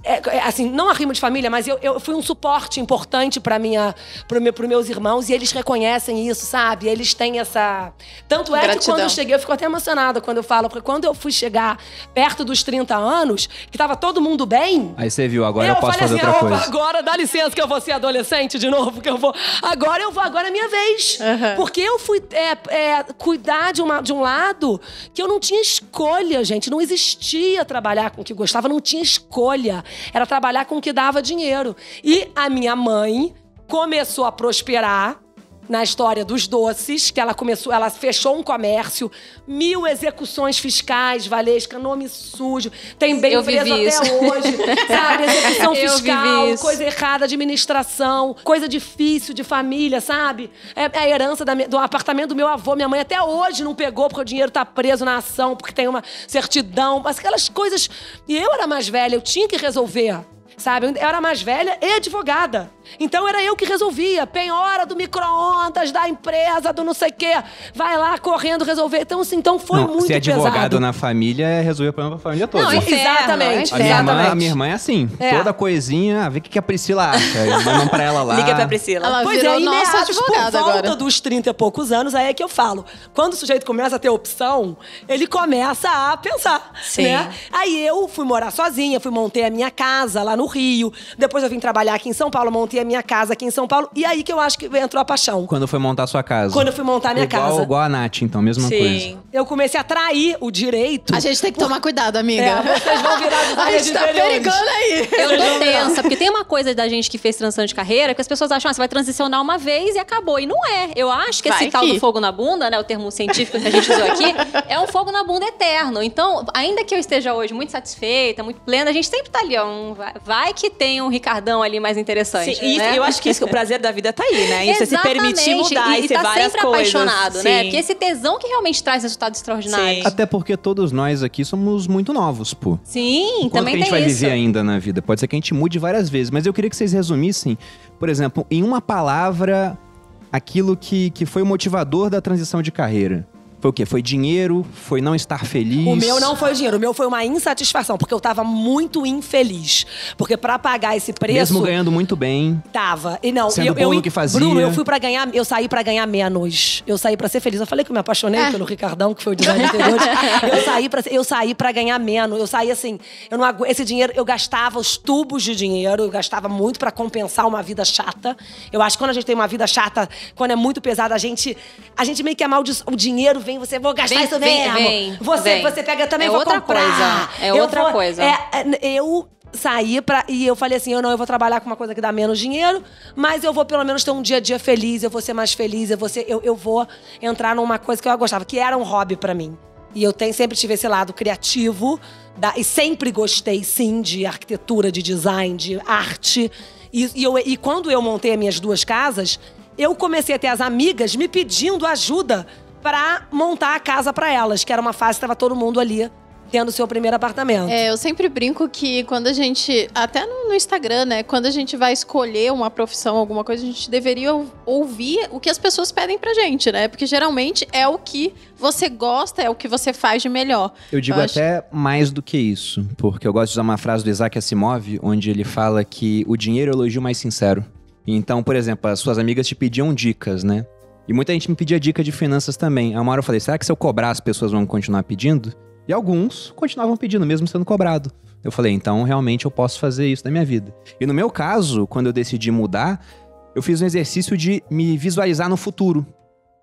É, é, assim, não arrimo de família, mas eu, eu fui um suporte importante para minha, para meu, pros meus irmãos e eles reconhecem isso, sabe? Eles têm essa. Tanto é que Gratidão. quando eu cheguei, eu fico até emocionada quando eu falo, porque quando eu fui chegar perto dos 30 anos, que tava todo mundo bem. Aí você viu, agora eu, posso falei fazer assim, outra "Opa, coisa. agora dá licença que eu vou ser adolescente de novo, que eu vou. Agora eu vou, agora é minha vez. Porque eu fui é, é, cuidar de, uma, de um lado que eu não tinha escolha, gente. Não existia trabalhar com o que gostava, não tinha escolha. Era trabalhar com o que dava dinheiro. E a minha mãe começou a prosperar na história dos doces, que ela começou, ela fechou um comércio, mil execuções fiscais, Valesca, nome sujo, tem bem Eu preso até isso. hoje, sabe? Execução Eu fiscal, coisa errada, administração, coisa difícil de família, sabe? É é a herança da do apartamento do meu avô, minha mãe até hoje não pegou porque o dinheiro tá preso na ação, porque tem uma certidão, mas aquelas coisas. E eu era mais velha, eu tinha que resolver. Sabe? Eu era mais velha e advogada. Então era eu que resolvia. Penhora do micro-ondas, da empresa, do não sei o quê. Vai lá correndo resolver. Então, assim, então foi não, muito ser advogado pesado. na família é resolver o problema pra família toda. Não, é inferno, Exatamente. é a, minha irmã, a minha irmã é assim. É. Toda coisinha, vê o que que a Priscila acha. Mandam pra ela lá. Liga pra Priscila. Ela Pois virou é, em nossa meados, advogada por volta agora. dos 30 e poucos anos, aí é que eu falo. Quando o sujeito começa a ter opção, ele começa a pensar, Sim. né? Aí eu fui morar sozinha, fui montei a minha casa lá no Rio. Depois eu vim trabalhar aqui em São Paulo, montei a minha casa aqui em São Paulo. E aí que eu acho que entrou a paixão. Quando foi montar a sua casa. Quando eu fui montar a minha igual, casa. Igual a Nath, então, mesma Sim. coisa. Eu comecei a trair o direito. A gente tem que tomar cuidado, amiga. É, vocês vão virar A gente tá perigando aí. Eu tô tensa, porque tem uma coisa da gente que fez transição de carreira que as pessoas acham, ah, você vai transicionar uma vez e acabou. E não é. Eu acho que esse Vai tal que. do fogo na bunda, né, o termo científico que a gente usou aqui, é um fogo na bunda eterno. Então, ainda que eu esteja hoje muito satisfeita, muito plena, a gente sempre tá ali, ó, um, vai, vai que tem um Ricardão ali mais interessante, Sim, e né? eu acho que isso, o prazer da vida tá aí, né? E você se Exatamente. permitir mudar e, e, ser tá várias sempre coisas. apaixonado, né? Sim. Porque esse tesão que realmente traz resultados extraordinários. Sim. Até porque todos nós aqui somos muito novos, pô. Sim, Quanto também que a gente tem vai isso. viver ainda na vida? Pode ser que a gente mude várias vezes, mas eu queria que vocês resumissem, por exemplo, em uma palavra, aquilo que, que foi o motivador da transição de carreira. Foi o quê? Foi dinheiro? Foi não estar feliz? O meu não foi o dinheiro, o meu foi uma insatisfação, porque eu tava muito infeliz. Porque pra pagar esse preço. Mesmo ganhando muito bem. Tava. E não, Sendo eu, bom eu, no que fazia. Bruno, eu fui para ganhar, eu saí pra ganhar menos. Eu saí pra ser feliz. Eu falei que eu me apaixonei É. pelo Ricardão, que foi o designer anterior. eu saí para eu saí para ganhar menos. Eu saí assim, eu não agu- esse dinheiro, eu gastava os tubos de dinheiro, eu gastava muito pra compensar uma vida chata. Eu acho que quando a gente tem uma vida chata, quando é muito pesada, a gente a gente meio que amaldiçoa. O dinheiro vem, você vou gastar Vem, isso vem, mesmo. vem, você vem. você pega também É vou outra comprar. coisa, é Eu outra vou- coisa. é, é, eu saí pra, e eu falei assim, eu não, eu vou trabalhar com uma coisa que dá menos dinheiro, mas eu vou pelo menos ter um dia a dia feliz, eu vou ser mais feliz, eu vou, ser, eu, eu vou entrar numa coisa que eu gostava, que era um hobby pra mim. E eu tenho, sempre tive esse lado criativo, da- e sempre gostei, sim, de arquitetura, de design, de arte. E, e, eu- e quando eu montei as minhas duas casas, eu comecei a ter as amigas me pedindo ajuda pra montar a casa pra elas, que era uma fase que tava todo mundo ali tendo seu primeiro apartamento. É, eu sempre brinco que quando a gente, até no, no Instagram, né, quando a gente vai escolher uma profissão, alguma coisa, a gente deveria ou- ouvir o que as pessoas pedem pra gente, né? Porque geralmente é o que você gosta, é o que você faz de melhor. Eu digo Eu acho- até mais do que isso, porque eu gosto de usar uma frase do Isaac Asimov, onde ele fala que o dinheiro é o elogio mais sincero. Então, por exemplo, as suas amigas te pediam dicas, né? E muita gente me pedia dica de finanças também. Aí uma eu falei, será que se eu cobrar as pessoas vão continuar pedindo? E alguns continuavam pedindo, mesmo sendo cobrado. Eu falei, então realmente eu posso fazer isso na minha vida. E no meu caso, quando eu decidi mudar, eu fiz um exercício de me visualizar no futuro.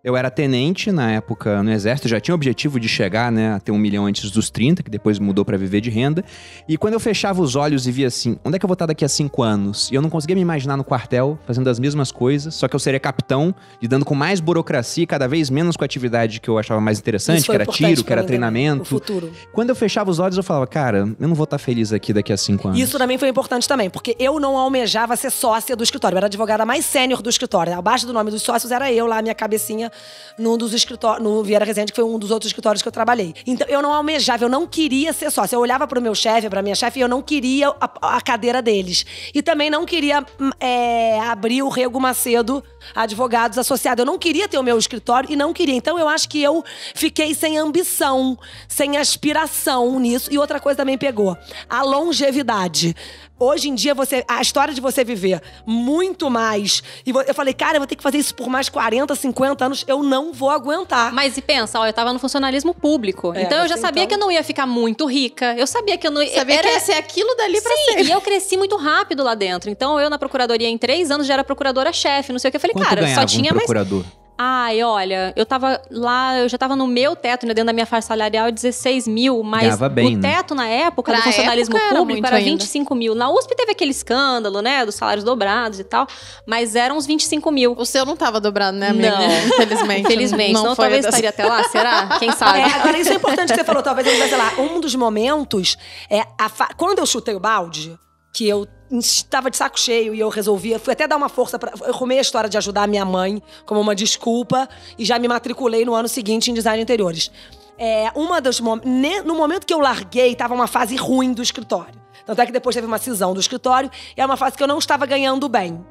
Eu era tenente na época no exército, já tinha o objetivo de chegar, né, a ter um milhão antes dos 30, que depois mudou pra viver de renda. E quando eu fechava os olhos e via assim, onde é que eu vou estar daqui a cinco anos? E eu não conseguia me imaginar no quartel, fazendo as mesmas coisas, só que eu seria capitão, lidando com mais burocracia, e cada vez menos com a atividade que eu achava mais interessante, que era tiro, que era treinamento. Futuro. Quando eu fechava os olhos, eu falava, cara, eu não vou estar feliz aqui daqui a cinco anos. Isso também foi importante também, porque eu não almejava ser sócia do escritório. Eu era advogada mais sênior do escritório. Abaixo do nome dos sócios era eu lá, minha cabecinha, num dos escritórios, no Vieira Resende, que foi um dos outros escritórios que eu trabalhei. Então, eu não almejava, eu não queria ser sócia. Eu olhava pro meu chefe, pra minha chefe, e eu não queria a, a cadeira deles. E também não queria hum, é, abrir o Rego Macedo Advogados Associados. Eu não queria ter o meu escritório e não queria. Então, eu acho que eu fiquei sem ambição, sem aspiração nisso. E outra coisa também pegou: a longevidade. Hoje em dia, você, a história de você viver muito mais. E eu falei, cara, eu vou ter que fazer isso por mais 40, 50 anos, eu não vou aguentar. Mas e pensa, ó, eu tava no funcionalismo público. É, então eu já sabia então- que eu não ia ficar muito rica. Eu sabia que eu não ia. Sabia era... que ia ser aquilo dali pra Sim, ser. e eu cresci muito rápido lá dentro. Então eu na procuradoria em três anos já era procuradora-chefe, não sei o que. Eu falei, Quanto cara, só tinha um mais. procurador? Ai, olha, eu tava lá, eu já tava no meu teto, né, dentro da minha faixa salarial, 16 mil, mas bem, o né? teto na época Pra do funcionalismo época era público era ainda. 25 mil. Na USP teve aquele escândalo, né, dos salários dobrados e tal, mas eram uns 25 mil. O seu não tava dobrado, né, amiga? Não. Infelizmente. Infelizmente, não não, foi talvez dessa- estaria até lá, será? Quem sabe? É, agora, isso é importante que você falou. Talvez eu tivesse lá. Um dos momentos é a fa- quando eu chutei o balde, que eu estava de saco cheio e eu resolvia, fui até dar uma força para eu arrumei a história de ajudar a minha mãe como uma desculpa e já me matriculei no ano seguinte em design de interiores. É, uma ne- no momento que eu larguei, tava uma fase ruim do escritório. Tanto é que depois teve uma cisão do escritório e era uma fase que eu não estava ganhando bem.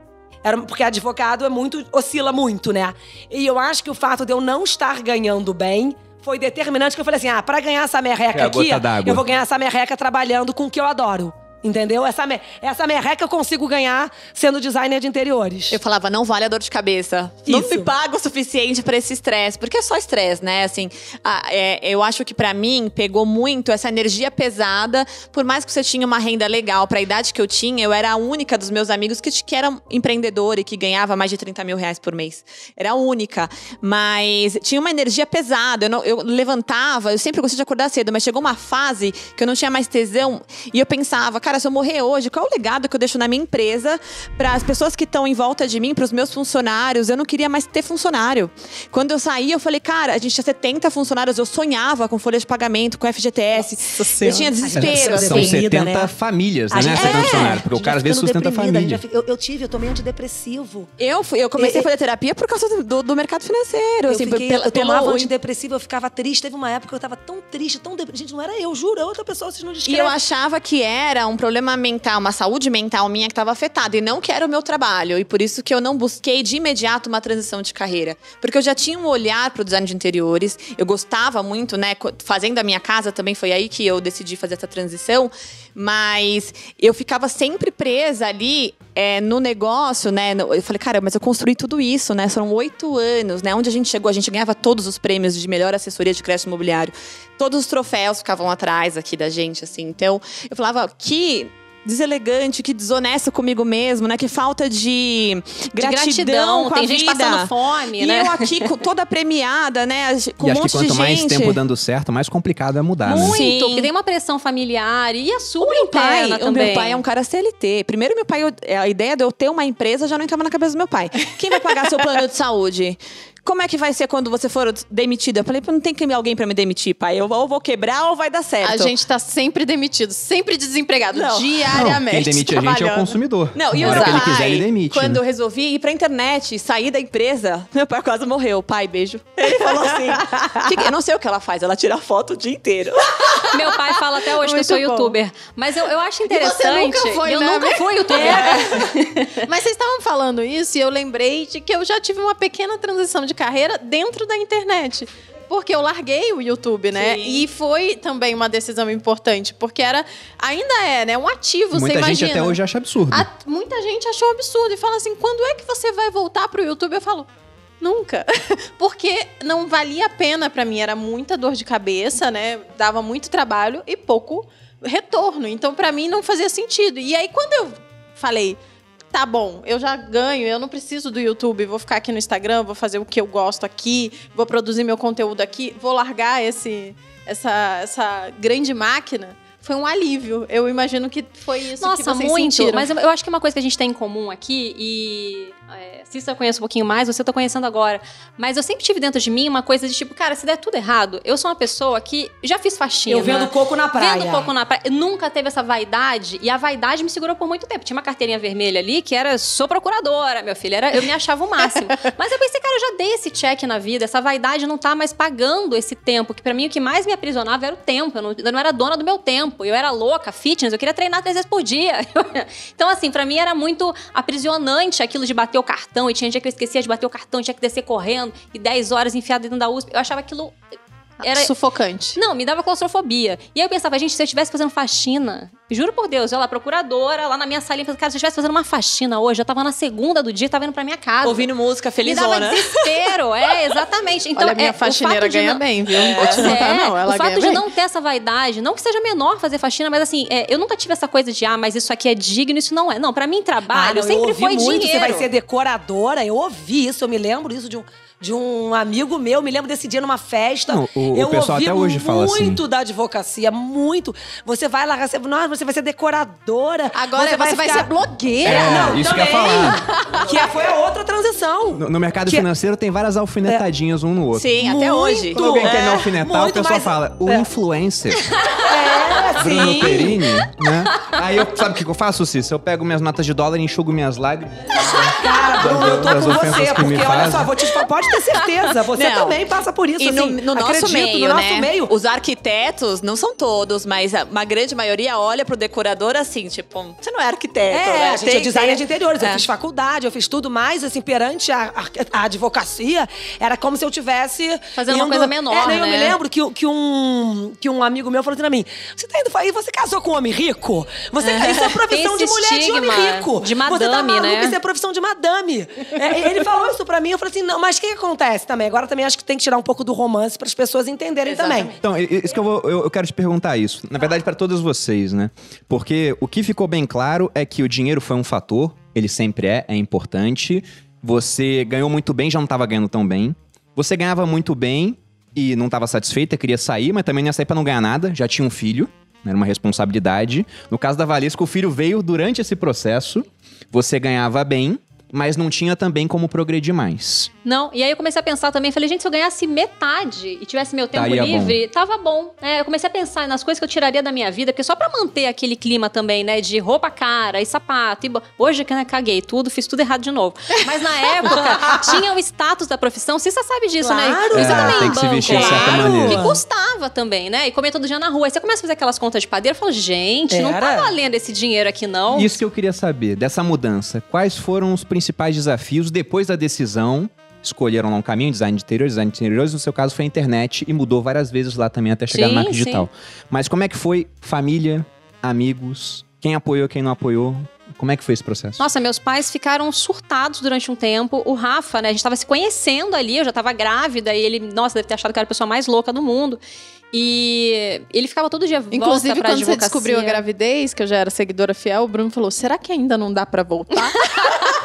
Era, porque advogado é muito. oscila muito, né? E eu acho que o fato de eu não estar ganhando bem foi determinante que eu falei assim: ah, pra ganhar essa merreca É aqui, eu vou ganhar essa merreca trabalhando com o que eu adoro. Entendeu? Essa, me- essa merreca eu consigo ganhar sendo designer de interiores. Eu falava, não vale a dor de cabeça. Não Isso. me paga o suficiente pra esse estresse. Porque é só estresse, né? Assim, ah, é, eu acho que pra mim pegou muito essa energia pesada. Por mais que você tinha uma renda legal pra idade que eu tinha, eu era a única dos meus amigos que, que era empreendedora e que ganhava mais de 30 mil reais por mês. Era a única. Mas tinha uma energia pesada. Eu, não- eu levantava, eu sempre gostei de acordar cedo, mas chegou uma fase que eu não tinha mais tesão. E eu pensava, cara, se eu morrer hoje, qual é o legado que eu deixo na minha empresa para as pessoas que estão em volta de mim, para os meus funcionários? Eu não queria mais ter funcionário. Quando eu saí, eu falei, cara, a gente tinha 70 funcionários, eu sonhava com folha de pagamento, com FGTS. eu tinha desespero, São São assim. deprimida, 70 né? famílias, né? é, funcionário, porque o cara às vai vezes sustenta a família. eu, eu tive, eu tomei antidepressivo. Eu, fui, eu comecei E- a fazer terapia por causa do, do- do mercado financeiro. Eu, assim, fiquei, pela- eu tomava pelo- antidepressivo, eu ficava triste. Teve uma época que eu tava tão triste, tão depressiva. Gente, não era eu, juro, é outra pessoa, vocês não E descrevem. eu achava que era um problema mental, uma saúde mental minha que estava afetada e não que era o meu trabalho. E por isso que eu não busquei de imediato uma transição de carreira. Porque eu já tinha um olhar para o design de interiores, eu gostava muito, né? Fazendo a minha casa também foi aí que eu decidi fazer essa transição. Mas eu ficava sempre presa ali é, no negócio, né? Eu falei, cara, mas eu construí tudo isso, né? Foram oito anos, né? Onde a gente chegou, a gente ganhava todos os prêmios de melhor assessoria de crédito imobiliário. Todos os troféus ficavam atrás aqui da gente, assim. Então, eu falava que deselegante, que desonesto comigo mesmo, né? Que falta de gratidão, de gratidão com tem a gente vida. passando fome, e né? eu aqui toda premiada, né? Com e um acho monte que quanto mais gente. tempo dando certo, mais complicado é mudar, Muito, né? Sim. porque tem uma pressão familiar e a sua O meu pai, interna o também. meu pai é um cara CLT. Primeiro, meu pai, a ideia de eu ter uma empresa já não entrava na cabeça do meu pai. Quem vai pagar seu plano de saúde? Como é que vai ser quando você for demitido? Eu falei, não tem que alguém pra me demitir, pai. Eu ou vou quebrar ou vai dar certo. A gente tá sempre demitido, sempre desempregado, Não. diariamente. Quem demite a gente é o consumidor. Não, e o meu pai, quiser, ele demite. quando né? eu resolvi ir pra internet e sair da empresa, meu pai quase morreu. Pai, beijo. Ele falou assim, "Que- eu não sei o que ela faz, ela tira foto o dia inteiro. Meu pai fala até hoje que eu sou Muito bom. youtuber. Mas eu, eu acho interessante. nunca foi, eu né, nunca fui youtuber. Mas vocês estavam falando isso e eu lembrei de que eu já tive uma pequena transição de carreira dentro da internet. Porque eu larguei o YouTube, né? Sim. E foi também uma decisão importante, porque era ainda é, né, um ativo, você Muita gente imagina. até hoje acha absurdo. A- muita gente achou absurdo e fala assim: quando é que você vai voltar pro YouTube? Eu falo. Nunca. Porque não valia a pena pra mim. Era muita dor de cabeça, né? Dava muito trabalho e pouco retorno. Então, pra mim, não fazia sentido. E aí, quando eu falei, tá bom, eu já ganho, eu não preciso do YouTube, vou ficar aqui no Instagram, vou fazer o que eu gosto aqui, vou produzir meu conteúdo aqui, vou largar esse, essa, essa grande máquina. Foi um alívio. Eu imagino que foi isso que Nossa, vocês muito. sentiram. Mas eu, eu acho que uma coisa que a gente tem em comum aqui, e é, Cissa eu conheço um pouquinho mais, você tô conhecendo agora. Mas eu sempre tive dentro de mim uma coisa de tipo, cara, se der tudo errado, eu sou uma pessoa que já fiz faxina. Eu vendo coco na praia. Vendo coco na praia. Nunca teve essa vaidade. E a vaidade me segurou por muito tempo. Tinha uma carteirinha vermelha ali que era sou procuradora, meu filho. Era, eu me achava o máximo. Mas eu pensei, cara, eu já dei esse check na vida. Essa vaidade não tá mais pagando esse tempo. Que pra mim o que mais me aprisionava era o tempo. Eu não, eu não era dona do meu tempo. Eu era louca, fitness. Eu queria treinar três vezes por dia. então, assim, pra mim era muito aprisionante aquilo de bater o cartão. E tinha dia que eu esquecia de bater o cartão, tinha que descer correndo. E 10 horas enfiado dentro da USP. Eu achava aquilo. Era, Sufocante. não, me dava claustrofobia. E aí eu pensava, gente, se eu estivesse fazendo faxina, juro por Deus, eu lá, procuradora, lá na minha salinha, falando, cara, se eu estivesse fazendo uma faxina hoje, eu tava na segunda do dia, tava indo pra minha casa. Ouvindo música, me dava felizona. desespero, é, exatamente. Então, Olha, a minha é, o faxineira ganha não- bem, viu? Vou te É, contar, não. Ela o fato ganha de bem. não ter essa vaidade, não que seja menor fazer faxina, mas assim, é, eu nunca tive essa coisa de, ah, mas isso aqui é digno, isso não é. Não, pra mim, Ah, trabalho não, eu sempre ouvi foi muito, dinheiro. você vai ser decoradora. Eu ouvi isso, eu me lembro isso de um, de um amigo meu, me lembro desse dia numa festa. Não, o- o eu pessoal ouvi até hoje fala assim. muito da advocacia, muito. Você vai lá, você, nossa, você vai ser decoradora. Agora você vai, ficar- ser blogueira. É, não, isso que eu ia também. falar. Que foi a outra transição. No, no mercado Que- financeiro tem várias alfinetadinhas um no outro. Sim, até Muito. hoje. Quando alguém quer me É, alfinetar, o muito pessoal mais- fala, o é. influencer, É, Bruno sim. Perini, né? Aí eu, sabe o que eu faço, Cícero? Eu pego minhas notas de dólar e enxugo minhas lágrimas. Cara, Bruno, eu tô com você, porque olha só, vou te falar, pode ter certeza, você Não. também passa por isso, E no, assim, no nosso acredito, meio, no né? nosso meio. Os arquitetos, não são todos, mas a- uma grande maioria olha pro decorador assim, tipo, você não é arquiteto, É, né? a gente é Tem- designer tem- de interiores. Eu É. fiz faculdade, eu fiz tudo mais, assim, perante a, a- a advocacia, era como se eu tivesse. Fazendo uma coisa menor, é, Eu me né? lembro que, que, um, que um amigo meu falou assim pra mim: Você tá indo. E você casou com um homem rico? Você, Isso é profissão de mulher de homem rico. de Você tá madame, maluco, né? Isso é profissão de madame. É, ele falou isso pra mim, eu falei assim: Não, mas o que acontece também? Agora também acho que tem que tirar um pouco do romance para as pessoas entenderem também. Então, isso que eu, vou, eu, quero te perguntar isso. Na verdade, para todos vocês, né? Porque o que ficou bem claro é que o dinheiro foi um fator, ele sempre é, é importante. Você ganhou muito bem, já não estava ganhando tão bem. Você ganhava muito bem e não estava satisfeita, queria sair, mas também não ia sair para não ganhar nada, já tinha um filho, era uma responsabilidade. No caso da Valesca, o filho veio durante esse processo, você ganhava bem, mas não tinha também como progredir mais. Não, e aí eu comecei a pensar também, falei, gente, se eu ganhasse metade e tivesse meu tempo livre, tava bom. É, eu comecei a pensar nas coisas que eu tiraria da minha vida, porque só pra manter aquele clima também, né, de roupa cara e sapato. E bo- Hoje, que né, caguei tudo, fiz tudo errado de novo. Mas na época, tinha o status da profissão, você sabe disso, né? Claro. Você É, também tem que se banco vestir de lá, certa maneira. Que custava também, né? E comer todo dia na rua. Aí você começa a fazer aquelas contas de padeiro e fala, gente, não tá Era. valendo esse dinheiro aqui, não. Isso que eu queria saber, dessa mudança. Quais foram os principais desafios depois da decisão? Escolheram lá um caminho, design de interiores, design de interiores, no seu caso foi a internet e mudou várias vezes lá também até chegar Sim, no marketing sim. digital. Mas como é que foi família, amigos, quem apoiou, quem não apoiou? Como é que foi esse processo? Nossa, meus pais ficaram surtados durante um tempo. O Rafa, né? A gente tava se conhecendo ali, eu já tava grávida, e ele, nossa, deve ter achado que eu era a pessoa mais louca do mundo. E ele ficava todo dia volta Inclusive, pra quando você descobriu a gravidez, que eu já era seguidora fiel, o Bruno falou: será que ainda não dá pra voltar?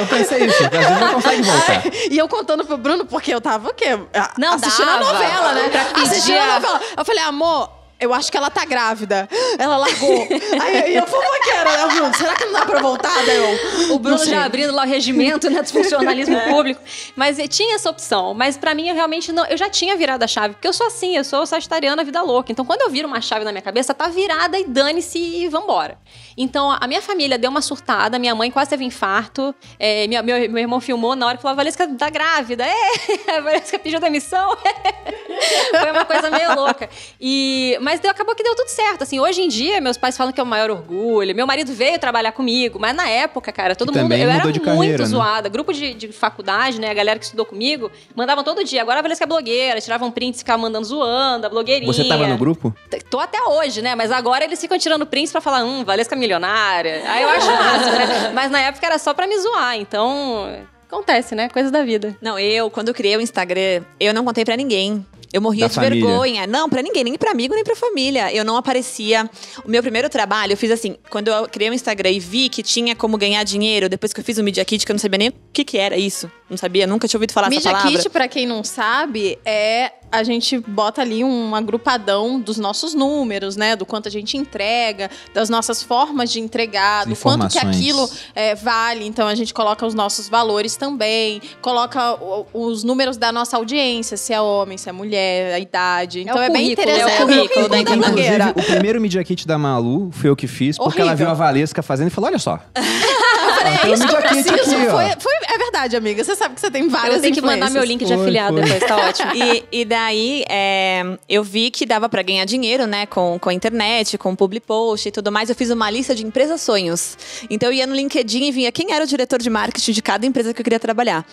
Eu pensei isso, às vezes não consegue voltar. e eu contando pro Bruno, porque eu tava o quê? Não Assistindo dava. a novela, né? Pra pedir Assistindo a a- novela. Eu falei, amor. Eu acho que ela tá grávida. Ela largou. aí, aí eu fofoqueira, né, Bruno? Será que não dá pra voltar? Daí eu, O Bruno já abrindo lá o regimento, né, do funcionalismo público. Mas eh, tinha essa opção. Mas pra mim, eu realmente não. Eu já tinha virado a chave. Porque eu sou assim, eu sou sagitariana, vida louca. Então, quando eu viro uma chave na minha cabeça, tá virada e dane-se e vambora. Então, a minha família deu uma surtada. Minha mãe quase teve infarto. É, minha- meu, meu irmão filmou na hora que falou: Valesca tá grávida. É, a Valesca pediu demissão. Foi uma coisa meio louca. E, mas deu, acabou que deu tudo certo. Assim, hoje em dia, meus pais falam que é o maior orgulho. Meu marido veio trabalhar comigo, mas na época, cara, todo E mundo. Eu era de muito carreira, né? zoada. Grupo de, de faculdade, né? A galera que estudou comigo, mandavam todo dia. Agora a Valesca é blogueira, tiravam prints, ficavam mandando zoando, a blogueirinha. Você tava no grupo? Tô até hoje, né? Mas agora eles ficam tirando prints pra falar, hum, Valesca milionária. Aí eu acho massa, né? Mas na época era só pra me zoar, então. Acontece, né? Coisa da vida. Não, eu, quando eu criei o Instagram, eu não contei pra ninguém. Eu morria Da de família. vergonha. Não, pra ninguém, nem pra amigo, nem pra família. Eu não aparecia. O meu primeiro trabalho, eu fiz assim, quando eu criei o Instagram e vi que tinha como ganhar dinheiro, depois que eu fiz o Media Kit, que eu não sabia nem o que que era isso. Não sabia, nunca tinha ouvido falar essa Media palavra. Kit, pra quem não sabe, é a gente bota ali um agrupadão dos nossos números, né? Do quanto a gente entrega, das nossas formas de entregar, do quanto que aquilo é, vale. Então a gente coloca os nossos valores também, coloca os números da nossa audiência, se é homem, se é mulher, a idade. Então é, o bem currículo, é o interessante. currículo da da Inclusive, o primeiro Media Kit da Malu foi eu que fiz, porque ela Horrível. viu a Valesca fazendo e falou: olha só. Tem é o isso que eu Media Kit preciso. aqui, ó. Foi, foi- é verdade, amiga. Você sabe que você tem várias eu tenho que mandar meu link de Foi, afiliado foi. depois, tá ótimo. E, e daí, é, eu vi que dava pra ganhar dinheiro, né, com, com a internet, com public post e tudo mais. Eu fiz uma lista de empresas sonhos. Então, eu ia no LinkedIn e via quem era o diretor de marketing de cada empresa que eu queria trabalhar.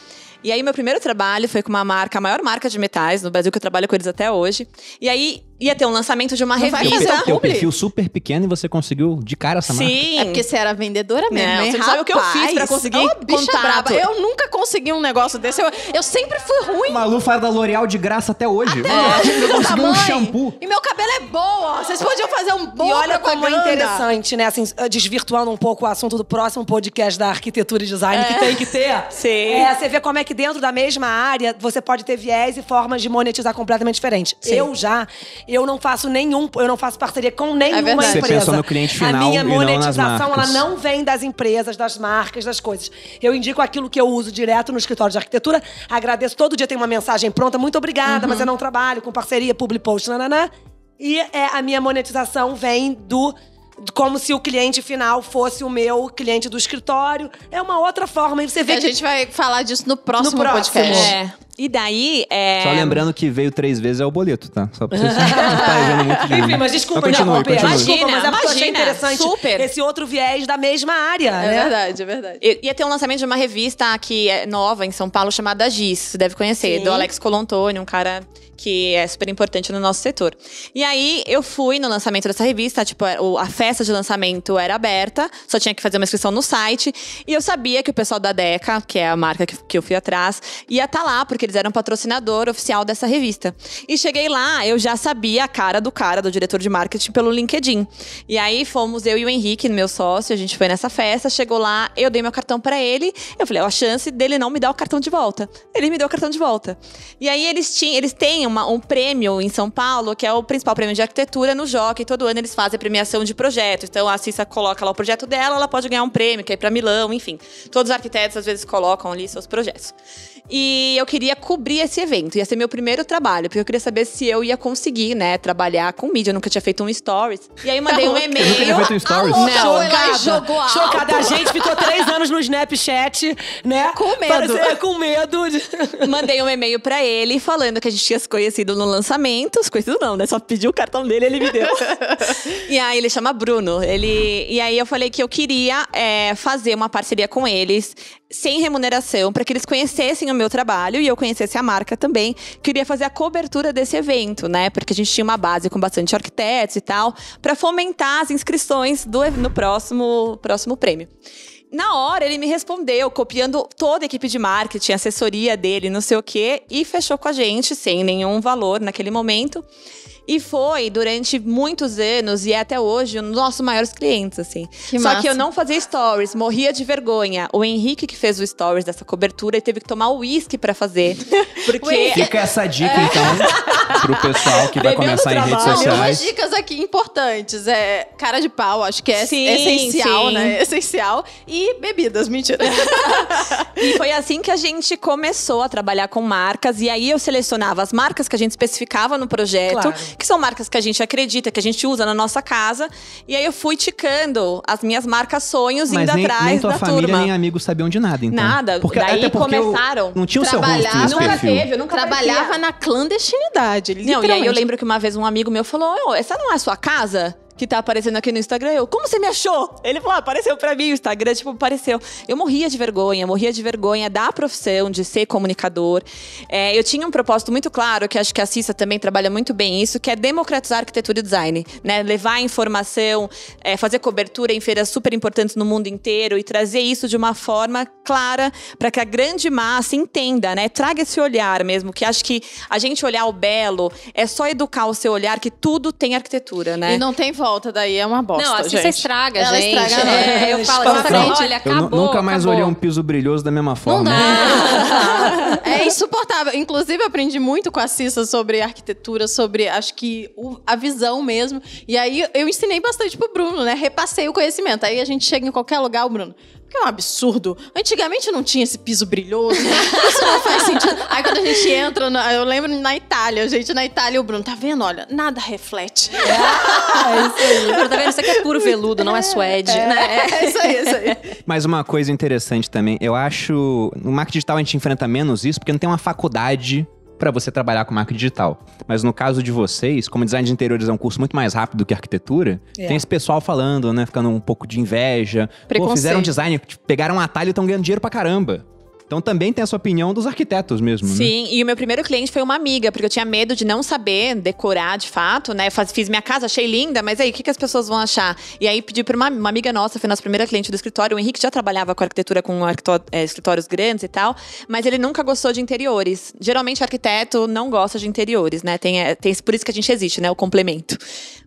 E aí, meu primeiro trabalho foi com uma marca, a maior marca de metais no Brasil, que eu trabalho com eles até hoje. E aí, ia ter um lançamento de uma Não vai revista. fazer Teu publi? perfil super pequeno e você conseguiu de cara essa marca. Sim. É porque você era vendedora mesmo, Não, hein? você não sabe o que eu fiz pra conseguir bicha contato. braba. Eu nunca consegui um negócio desse. Eu, eu sempre fui ruim. Malu faz da L'Oreal de graça até hoje. Até hoje, eu consegui um shampoo. E meu cabelo é boa. Vocês podiam fazer um bom E olha como é propaganda. interessante, né? Assim, desvirtuando um pouco o assunto do próximo podcast da arquitetura e design que tem que ter. Sim. É, você vê como é que dentro da mesma área você pode ter viés e formas de monetizar completamente diferentes. Eu já, eu não faço nenhum, eu não faço parceria com nenhuma. Você empresa. pensou no cliente final A minha e não monetização, ela não vem das empresas, das marcas, das coisas. Eu indico aquilo que eu uso direto no escritório de arquitetura. Agradeço, todo dia tem uma mensagem pronta. Muito obrigada, mas eu não trabalho com parceria, public post, nananã. E é, a minha monetização vem do como se o cliente final fosse o meu cliente do escritório. É uma outra forma. E você vê A que gente vai falar disso no próximo, No próximo. podcast. É. E daí, é... Só lembrando que veio três vezes é o boleto, tá? Só pra vocês não estarem muito de Enfim, mas desculpa Mas continue, continue. Desculpa, mas é porque eu achei Imagina, interessante super. esse outro viés da mesma área, É né? verdade, é verdade. Eu- Ia ter um lançamento de uma revista que é nova em São Paulo chamada Giz, você deve conhecer, Sim. do Alex Colontoni, um cara que é super importante no nosso setor. E aí eu fui no lançamento dessa revista, tipo, a festa de lançamento era aberta, só tinha que fazer uma inscrição no site, e eu sabia que o pessoal da Deca, que é a marca que, que eu fui atrás, ia estar lá, porque que eles eram patrocinador oficial dessa revista. E cheguei lá, eu já sabia a cara do cara, do diretor de marketing, pelo LinkedIn. E aí fomos eu e o Henrique, meu sócio, a gente foi nessa festa, chegou lá, eu dei meu cartão para ele, eu falei, ó, a chance dele não me dar o cartão de volta. Ele me deu o cartão de volta. E aí eles, tinham, eles têm uma, um prêmio em São Paulo, que é o principal prêmio de arquitetura no Jockey. Todo ano eles fazem a premiação de projetos. Então a Cissa coloca lá o projeto dela, ela pode ganhar um prêmio, que é para Milão, enfim. Todos os arquitetos às vezes colocam ali seus projetos. E eu queria cobrir esse evento. Ia ser meu primeiro trabalho, porque eu queria saber se eu ia conseguir, né, trabalhar com mídia. Eu nunca tinha feito um stories. E aí mandei um e-mail. Eu nunca tinha feito um stories. Alô, Não, jogou alto. Chocada. A gente ficou três anos no Snapchat, né? Com medo. Parece- com medo. de- Mandei um e-mail pra ele falando que a gente tinha se conhecido no lançamento. Se conhecido não, né? Só pedi o cartão dele ele me deu. e aí ele chama Bruno. Ele, e aí eu falei que eu queria é, fazer uma parceria com eles, sem remuneração, para que eles conhecessem o meu trabalho e eu conhecesse a marca também. Queria fazer a cobertura desse evento, né? Porque a gente tinha uma base com bastante arquitetos e tal, para fomentar as inscrições do, no próximo, próximo prêmio. Na hora, ele me respondeu, copiando toda a equipe de marketing, assessoria dele, não sei o quê, e fechou com a gente, sem nenhum valor naquele momento. E foi durante muitos anos e é até hoje um dos nossos maiores clientes, assim. Que Só massa. que eu não fazia stories, morria de vergonha. O Henrique que fez o stories dessa cobertura e teve que tomar uísque pra fazer. Porque Fica essa dica, então, pro pessoal que vai começar em redes sociais. dicas aqui importantes. É cara de pau, acho que é Sim, essencial, sim. né? Essencial. E bebidas, mentira. E foi assim que a gente começou a trabalhar com marcas. E aí eu selecionava as marcas que a gente especificava no projeto, Claro. Que são marcas que a gente acredita, que a gente usa na nossa casa. E aí eu fui ticando as minhas marcas sonhos, Mas indo nem, atrás nem tua da família turma. nem amigos sabiam de nada, então. Nada. Porque, Daí até porque eu- começaram não tinha o seu rosto nesse Nunca perfil. teve, eu nunca Trabalhava aparecia. na clandestinidade. Não, e aí eu lembro que uma vez um amigo meu falou: "Ô, essa não é a sua casa? Que tá aparecendo aqui no Instagram. Eu, como você me achou? Ele falou: ah, apareceu pra mim o Instagram, tipo, apareceu. Eu morria de vergonha, morria de vergonha da profissão, de ser comunicador. É, eu tinha um propósito muito claro, que acho que a Cissa também trabalha muito bem isso, que é democratizar arquitetura e design. Né? Levar informação, é, fazer cobertura em feiras super importantes no mundo inteiro e trazer isso de uma forma clara para que a grande massa entenda, né? Traga esse olhar mesmo, que acho que a gente olhar o belo é só educar o seu olhar que tudo tem arquitetura, né? E não tem volta daí, é uma bosta, Não, assim gente. você estraga, Ela gente. estraga, não. É, eu falo Espanta. exatamente, olha, Eu acabou, nu- nunca mais acabou. olhei um piso brilhoso da mesma forma. Não dá. É insuportável. Inclusive, eu aprendi muito com a Cissa sobre arquitetura, sobre, acho que, o- a visão mesmo. E aí, eu ensinei bastante pro Bruno, né? Repassei o conhecimento. Aí, a gente chega em qualquer lugar, o Bruno... Que é um absurdo. Antigamente não tinha esse piso brilhoso. Isso não faz sentido. Aí quando a gente entra, na- eu lembro na Itália, a gente na Itália, o Bruno, tá vendo? Olha, nada reflete. Bruno, tá vendo? Isso aqui é puro veludo, não é suede, né? É isso aí, é isso aí. Mas uma coisa interessante também, eu acho. No marketing digital a gente enfrenta menos isso, porque não tem uma faculdade pra você trabalhar com marketing digital. Mas no caso de vocês, como design de interiores é um curso muito mais rápido do que arquitetura, É. tem esse pessoal falando, né? Ficando um pouco de inveja. Pô, fizeram design, pegaram um atalho e estão ganhando dinheiro pra caramba. Então também tem essa opinião dos arquitetos mesmo, né? Sim, e o meu primeiro cliente foi uma amiga, porque eu tinha medo de não saber decorar de fato, né? Faz- Fiz minha casa, achei linda, mas aí, o que, que as pessoas vão achar? E aí pedi pra uma, uma amiga nossa, foi nossa primeira cliente do escritório. O Henrique já trabalhava com arquitetura com é, escritórios grandes e tal, mas ele nunca gostou de interiores. Geralmente, arquiteto não gosta de interiores, né? Tem, é, tem, por isso que a gente existe, né? O complemento.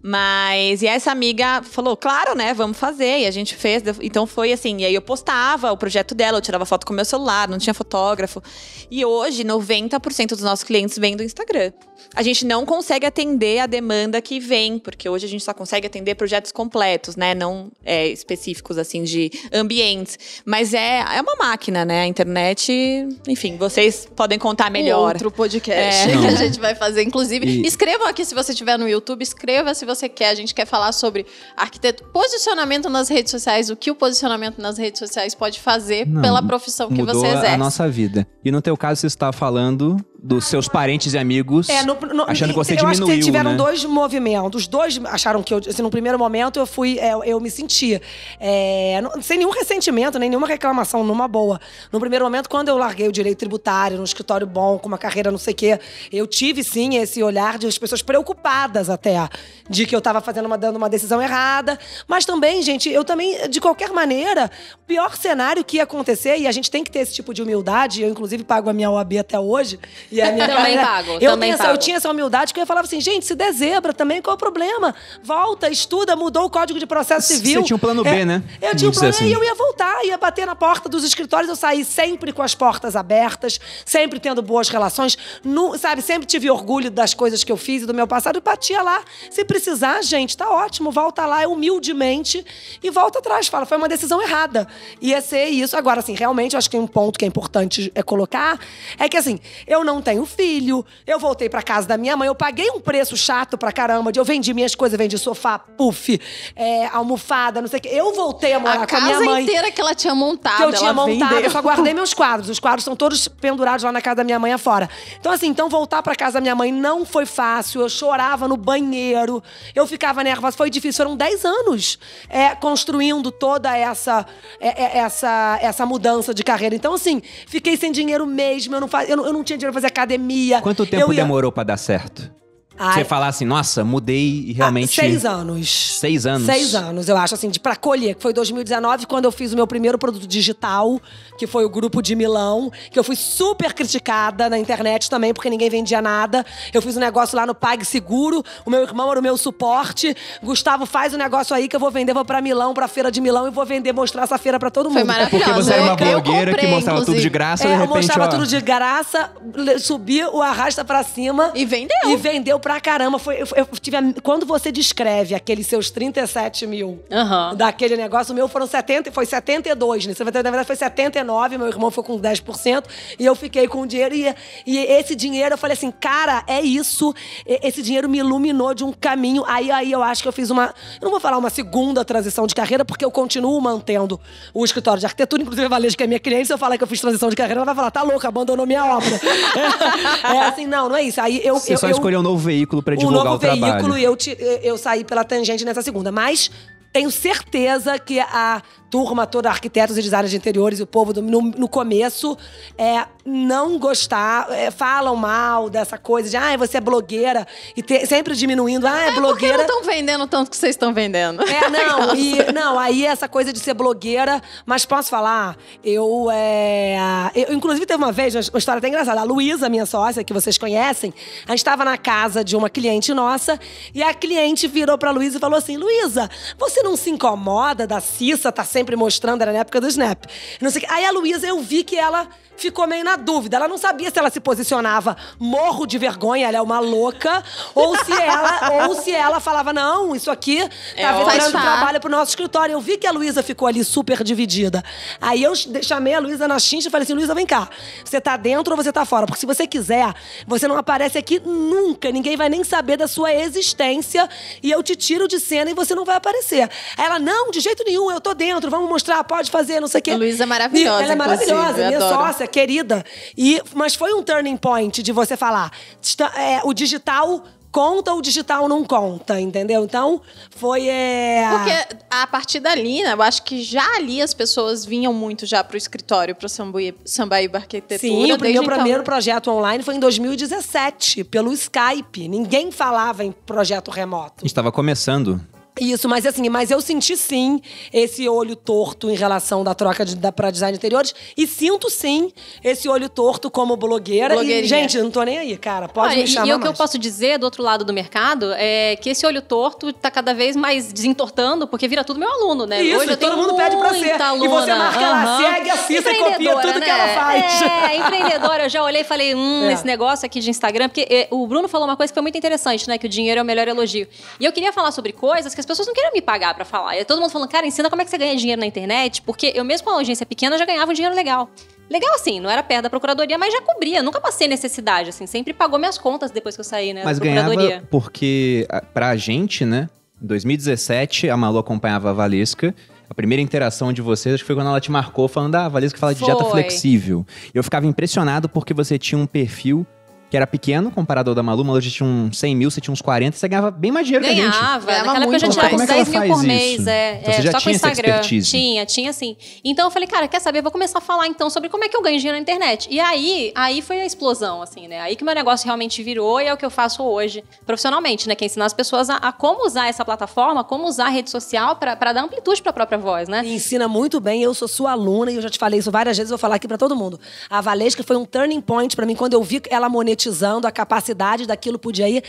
Mas, e essa amiga falou, claro, né? Vamos fazer. E a gente fez. Então foi assim. E aí eu postava o projeto dela, eu tirava foto com o meu celular, não tinha fotógrafo. E hoje, 90% dos nossos clientes vêm do Instagram. A gente não consegue atender a demanda que vem, porque hoje a gente só consegue atender projetos completos, né? Não é, específicos, assim, de ambientes. Mas é, é uma máquina, né? A internet, enfim, vocês podem contar melhor. Outro podcast É. que a gente vai fazer. Inclusive, E- escrevam aqui se você estiver no YouTube, escreva se você quer. A gente quer falar sobre arquiteto, posicionamento nas redes sociais, o que o posicionamento nas redes sociais pode fazer Não, pela profissão que você exerce. A nossa vida. E no teu caso, você está falando dos seus parentes e amigos, É, no- no- achando que você eu acho diminuiu, que tiveram né? dois movimentos. Os dois acharam que eu, assim, no primeiro momento eu fui, é, eu me senti é, não- sem nenhum ressentimento, nem nenhuma reclamação, numa boa. No primeiro momento, quando eu larguei o direito tributário, num escritório bom, com uma carreira não sei o quê, eu tive sim esse olhar de as pessoas preocupadas até de que eu estava fazendo uma, dando uma decisão errada. Mas também, gente, eu também, de qualquer maneira, o pior cenário que ia acontecer, e a gente tem que ter esse tipo de humildade, eu inclusive pago a minha OAB até hoje. E a minha Também pago, eu também essa- pago. Eu tinha essa humildade que eu falava assim, gente, se der zebra também, qual é o problema? Volta, estuda, mudou o Código de Processo Você Civil. tinha um plano B, É, né? Eu tinha um plano B e assim. eu ia voltar, ia bater na porta dos escritórios, eu saí sempre com as portas abertas, sempre tendo boas relações, nu- sabe, sempre tive orgulho das coisas que eu fiz e do meu passado e batia lá. Se precisar, gente, tá ótimo, volta lá humildemente e volta atrás, fala, foi uma decisão errada. Ia ser isso. Agora, assim, realmente, eu acho que um ponto que é importante é colocar é que, assim, eu não tenho filho, eu voltei pra casa da minha mãe, eu paguei um preço chato pra caramba, de eu vendi minhas coisas, vendi sofá, puff, é, almofada, não sei o quê. Eu voltei a morar A com a minha casa mãe inteira que ela tinha montado, que eu tinha montado, vendeu. eu só guardei meus quadros. Os quadros estão todos pendurados lá na casa da minha mãe afora. Então, assim, então voltar pra casa da minha mãe não foi fácil. Eu chorava no banheiro, eu ficava nervosa. Foi difícil. Foram 10 anos é, construindo toda essa, é, é, essa, essa mudança de carreira. Então, assim, fiquei sem dinheiro mesmo. Eu não, faz, eu não, eu não tinha dinheiro pra fazer academia. Quanto tempo ia- demorou pra dar certo? Ai, Você falar assim, nossa, mudei e realmente. Ah, seis anos. Seis anos? Seis anos, eu acho, assim, de pra colher. Que foi 2019, quando eu fiz o meu primeiro produto digital, que foi o Grupo de Milão, que eu fui super criticada na internet também, porque ninguém vendia nada. Eu fiz um negócio lá no PagSeguro, o meu irmão era o meu suporte. Gustavo, faz o negócio aí que eu vou vender, vou pra Milão, pra feira de Milão, e vou vender, mostrar essa feira pra todo mundo. Foi maravilhoso. Porque você era uma Eu- eu blogueira que comprei, mostrava tudo de inclusive. graça, É, de eu repente, mostrava ó, tudo de graça, le- subi o arrasta pra cima. E vendeu. E vendeu pra caramba. Foi, eu, eu tive a- quando você descreve aqueles seus 37 mil Aham. daquele negócio, o meu foram 70, foi 72, né? Você vai ter- Na verdade foi 79, meu irmão ficou com 10%, e eu fiquei com o dinheiro. E, e esse dinheiro, eu falei assim, cara, é isso. E- Esse dinheiro me iluminou de um caminho. Aí, aí eu acho que eu fiz uma. Eu não vou falar uma segunda transição de carreira, porque eu continuo mantendo o escritório de arquitetura. Inclusive, a Valesca, que é minha cliente, se eu falar que eu fiz transição de carreira, ela vai falar, tá louca, abandonou minha obra. é, é assim, não, não é isso. Aí eu. Você eu, só eu- escolheu um novo veículo pra um divulgar novo o trabalho. veículo e eu, eu saí pela tangente nessa segunda. Mas tenho certeza que a turma toda, arquitetos e designers de interiores e o povo do- no, no começo é, não gostar, é, falam mal dessa coisa de ah, você é blogueira e te- sempre diminuindo, ah, é, Por que não blogueira. estão vendendo tanto que vocês estão vendendo? É, não, e, não, aí essa coisa de ser blogueira, mas posso falar, eu, é, eu inclusive teve uma vez, uma história até engraçada, a Luísa, minha sócia, que vocês conhecem, a gente estava na casa de uma cliente nossa, e a cliente virou pra Luísa e falou assim, Luísa, você não se incomoda da Cissa tá sempre mostrando, era na época do Snap, não sei. Aí a Luísa, eu vi que ela ficou meio na dúvida, ela não sabia se ela se posicionava morro de vergonha, ela é uma louca, ou se ela, ou se ela falava, não, isso aqui tá É, virando trabalho pro nosso escritório. Eu vi que a Luísa ficou ali super dividida. Aí eu ch- chamei a Luísa na chincha e falei assim: Luísa, vem cá. Você tá dentro ou você tá fora? Porque se você quiser, você não aparece aqui nunca. Ninguém vai nem saber da sua existência. E eu te tiro de cena e você não vai aparecer. Aí ela, não, de jeito nenhum, eu tô dentro, vamos mostrar, pode fazer, não sei o quê. A Luísa é maravilhosa, E Ela é maravilhosa, minha adoro. sócia, querida. E, mas foi um turning point de você falar: está- é, o digital conta, o digital não conta, entendeu? Então, foi. É... Porque a partir dali, né, eu acho que já ali as pessoas vinham muito já pro escritório, pro Sambaí- Sambaíba Arquitetura. Sim, o meu então. primeiro projeto online foi em 2017, pelo Skype. Ninguém falava em projeto A remoto. gente tava começando. Isso, mas assim, mas eu senti sim esse olho torto em relação da troca de, da, pra design de interiores. E sinto sim esse olho torto como blogueira. E, gente, não tô nem aí, cara. Pode Olha, me chamar e o que eu posso dizer do outro lado do mercado é que esse olho torto tá cada vez mais desentortando, porque vira tudo meu aluno, né? Isso, Hoje eu todo mundo pede pra ser. muita E você aluna. marca lá, Aham. segue a Cissa e copia tudo que ela faz. É, empreendedora. Eu já olhei e falei, hum, É. esse negócio aqui de Instagram, porque é, o Bruno falou uma coisa que foi muito interessante, né? Que o dinheiro é o melhor elogio. E eu queria falar sobre coisas que as pessoas não queriam me pagar pra falar. E todo mundo falando, cara, ensina como é que você ganha dinheiro na internet, porque eu mesmo com uma agência pequena já ganhava um dinheiro legal. Legal assim, não era perto da procuradoria, mas já cobria. Nunca passei necessidade, assim. Sempre pagou minhas contas depois que eu saí, né? Mas ganhava porque, a- pra gente, né? Em 2017, a Malu acompanhava a Valesca. A primeira interação de vocês, acho que foi quando ela te marcou falando, ah, a Valesca fala de dieta Foi. flexível. Eu ficava impressionado porque você tinha um perfil que era pequeno comparado ao da Malu. Malu já tinha uns 100 mil, você tinha uns 40, você ganhava bem mais dinheiro que a gente. Ganhava, Ganhava naquela época já mais. uns Como é que 10 ela mil por faz mês, isso? é, Então você é, já só tinha com Instagram. Tinha, tinha sim. Então eu falei, cara, quer saber? Vou começar a falar então sobre como é que eu ganho dinheiro na internet. E aí, aí foi a explosão, assim, né? Aí que meu negócio realmente virou e é o que eu faço hoje profissionalmente, né? Que é ensinar as pessoas a, a como usar essa plataforma, como usar a rede social pra pra dar amplitude pra própria voz, né? Me ensina muito bem, eu sou sua aluna e eu já te falei isso várias vezes, vou falar aqui pra todo mundo. A Valesca foi um turning point pra mim quando eu vi ela monetizando a capacidade daquilo podia ir.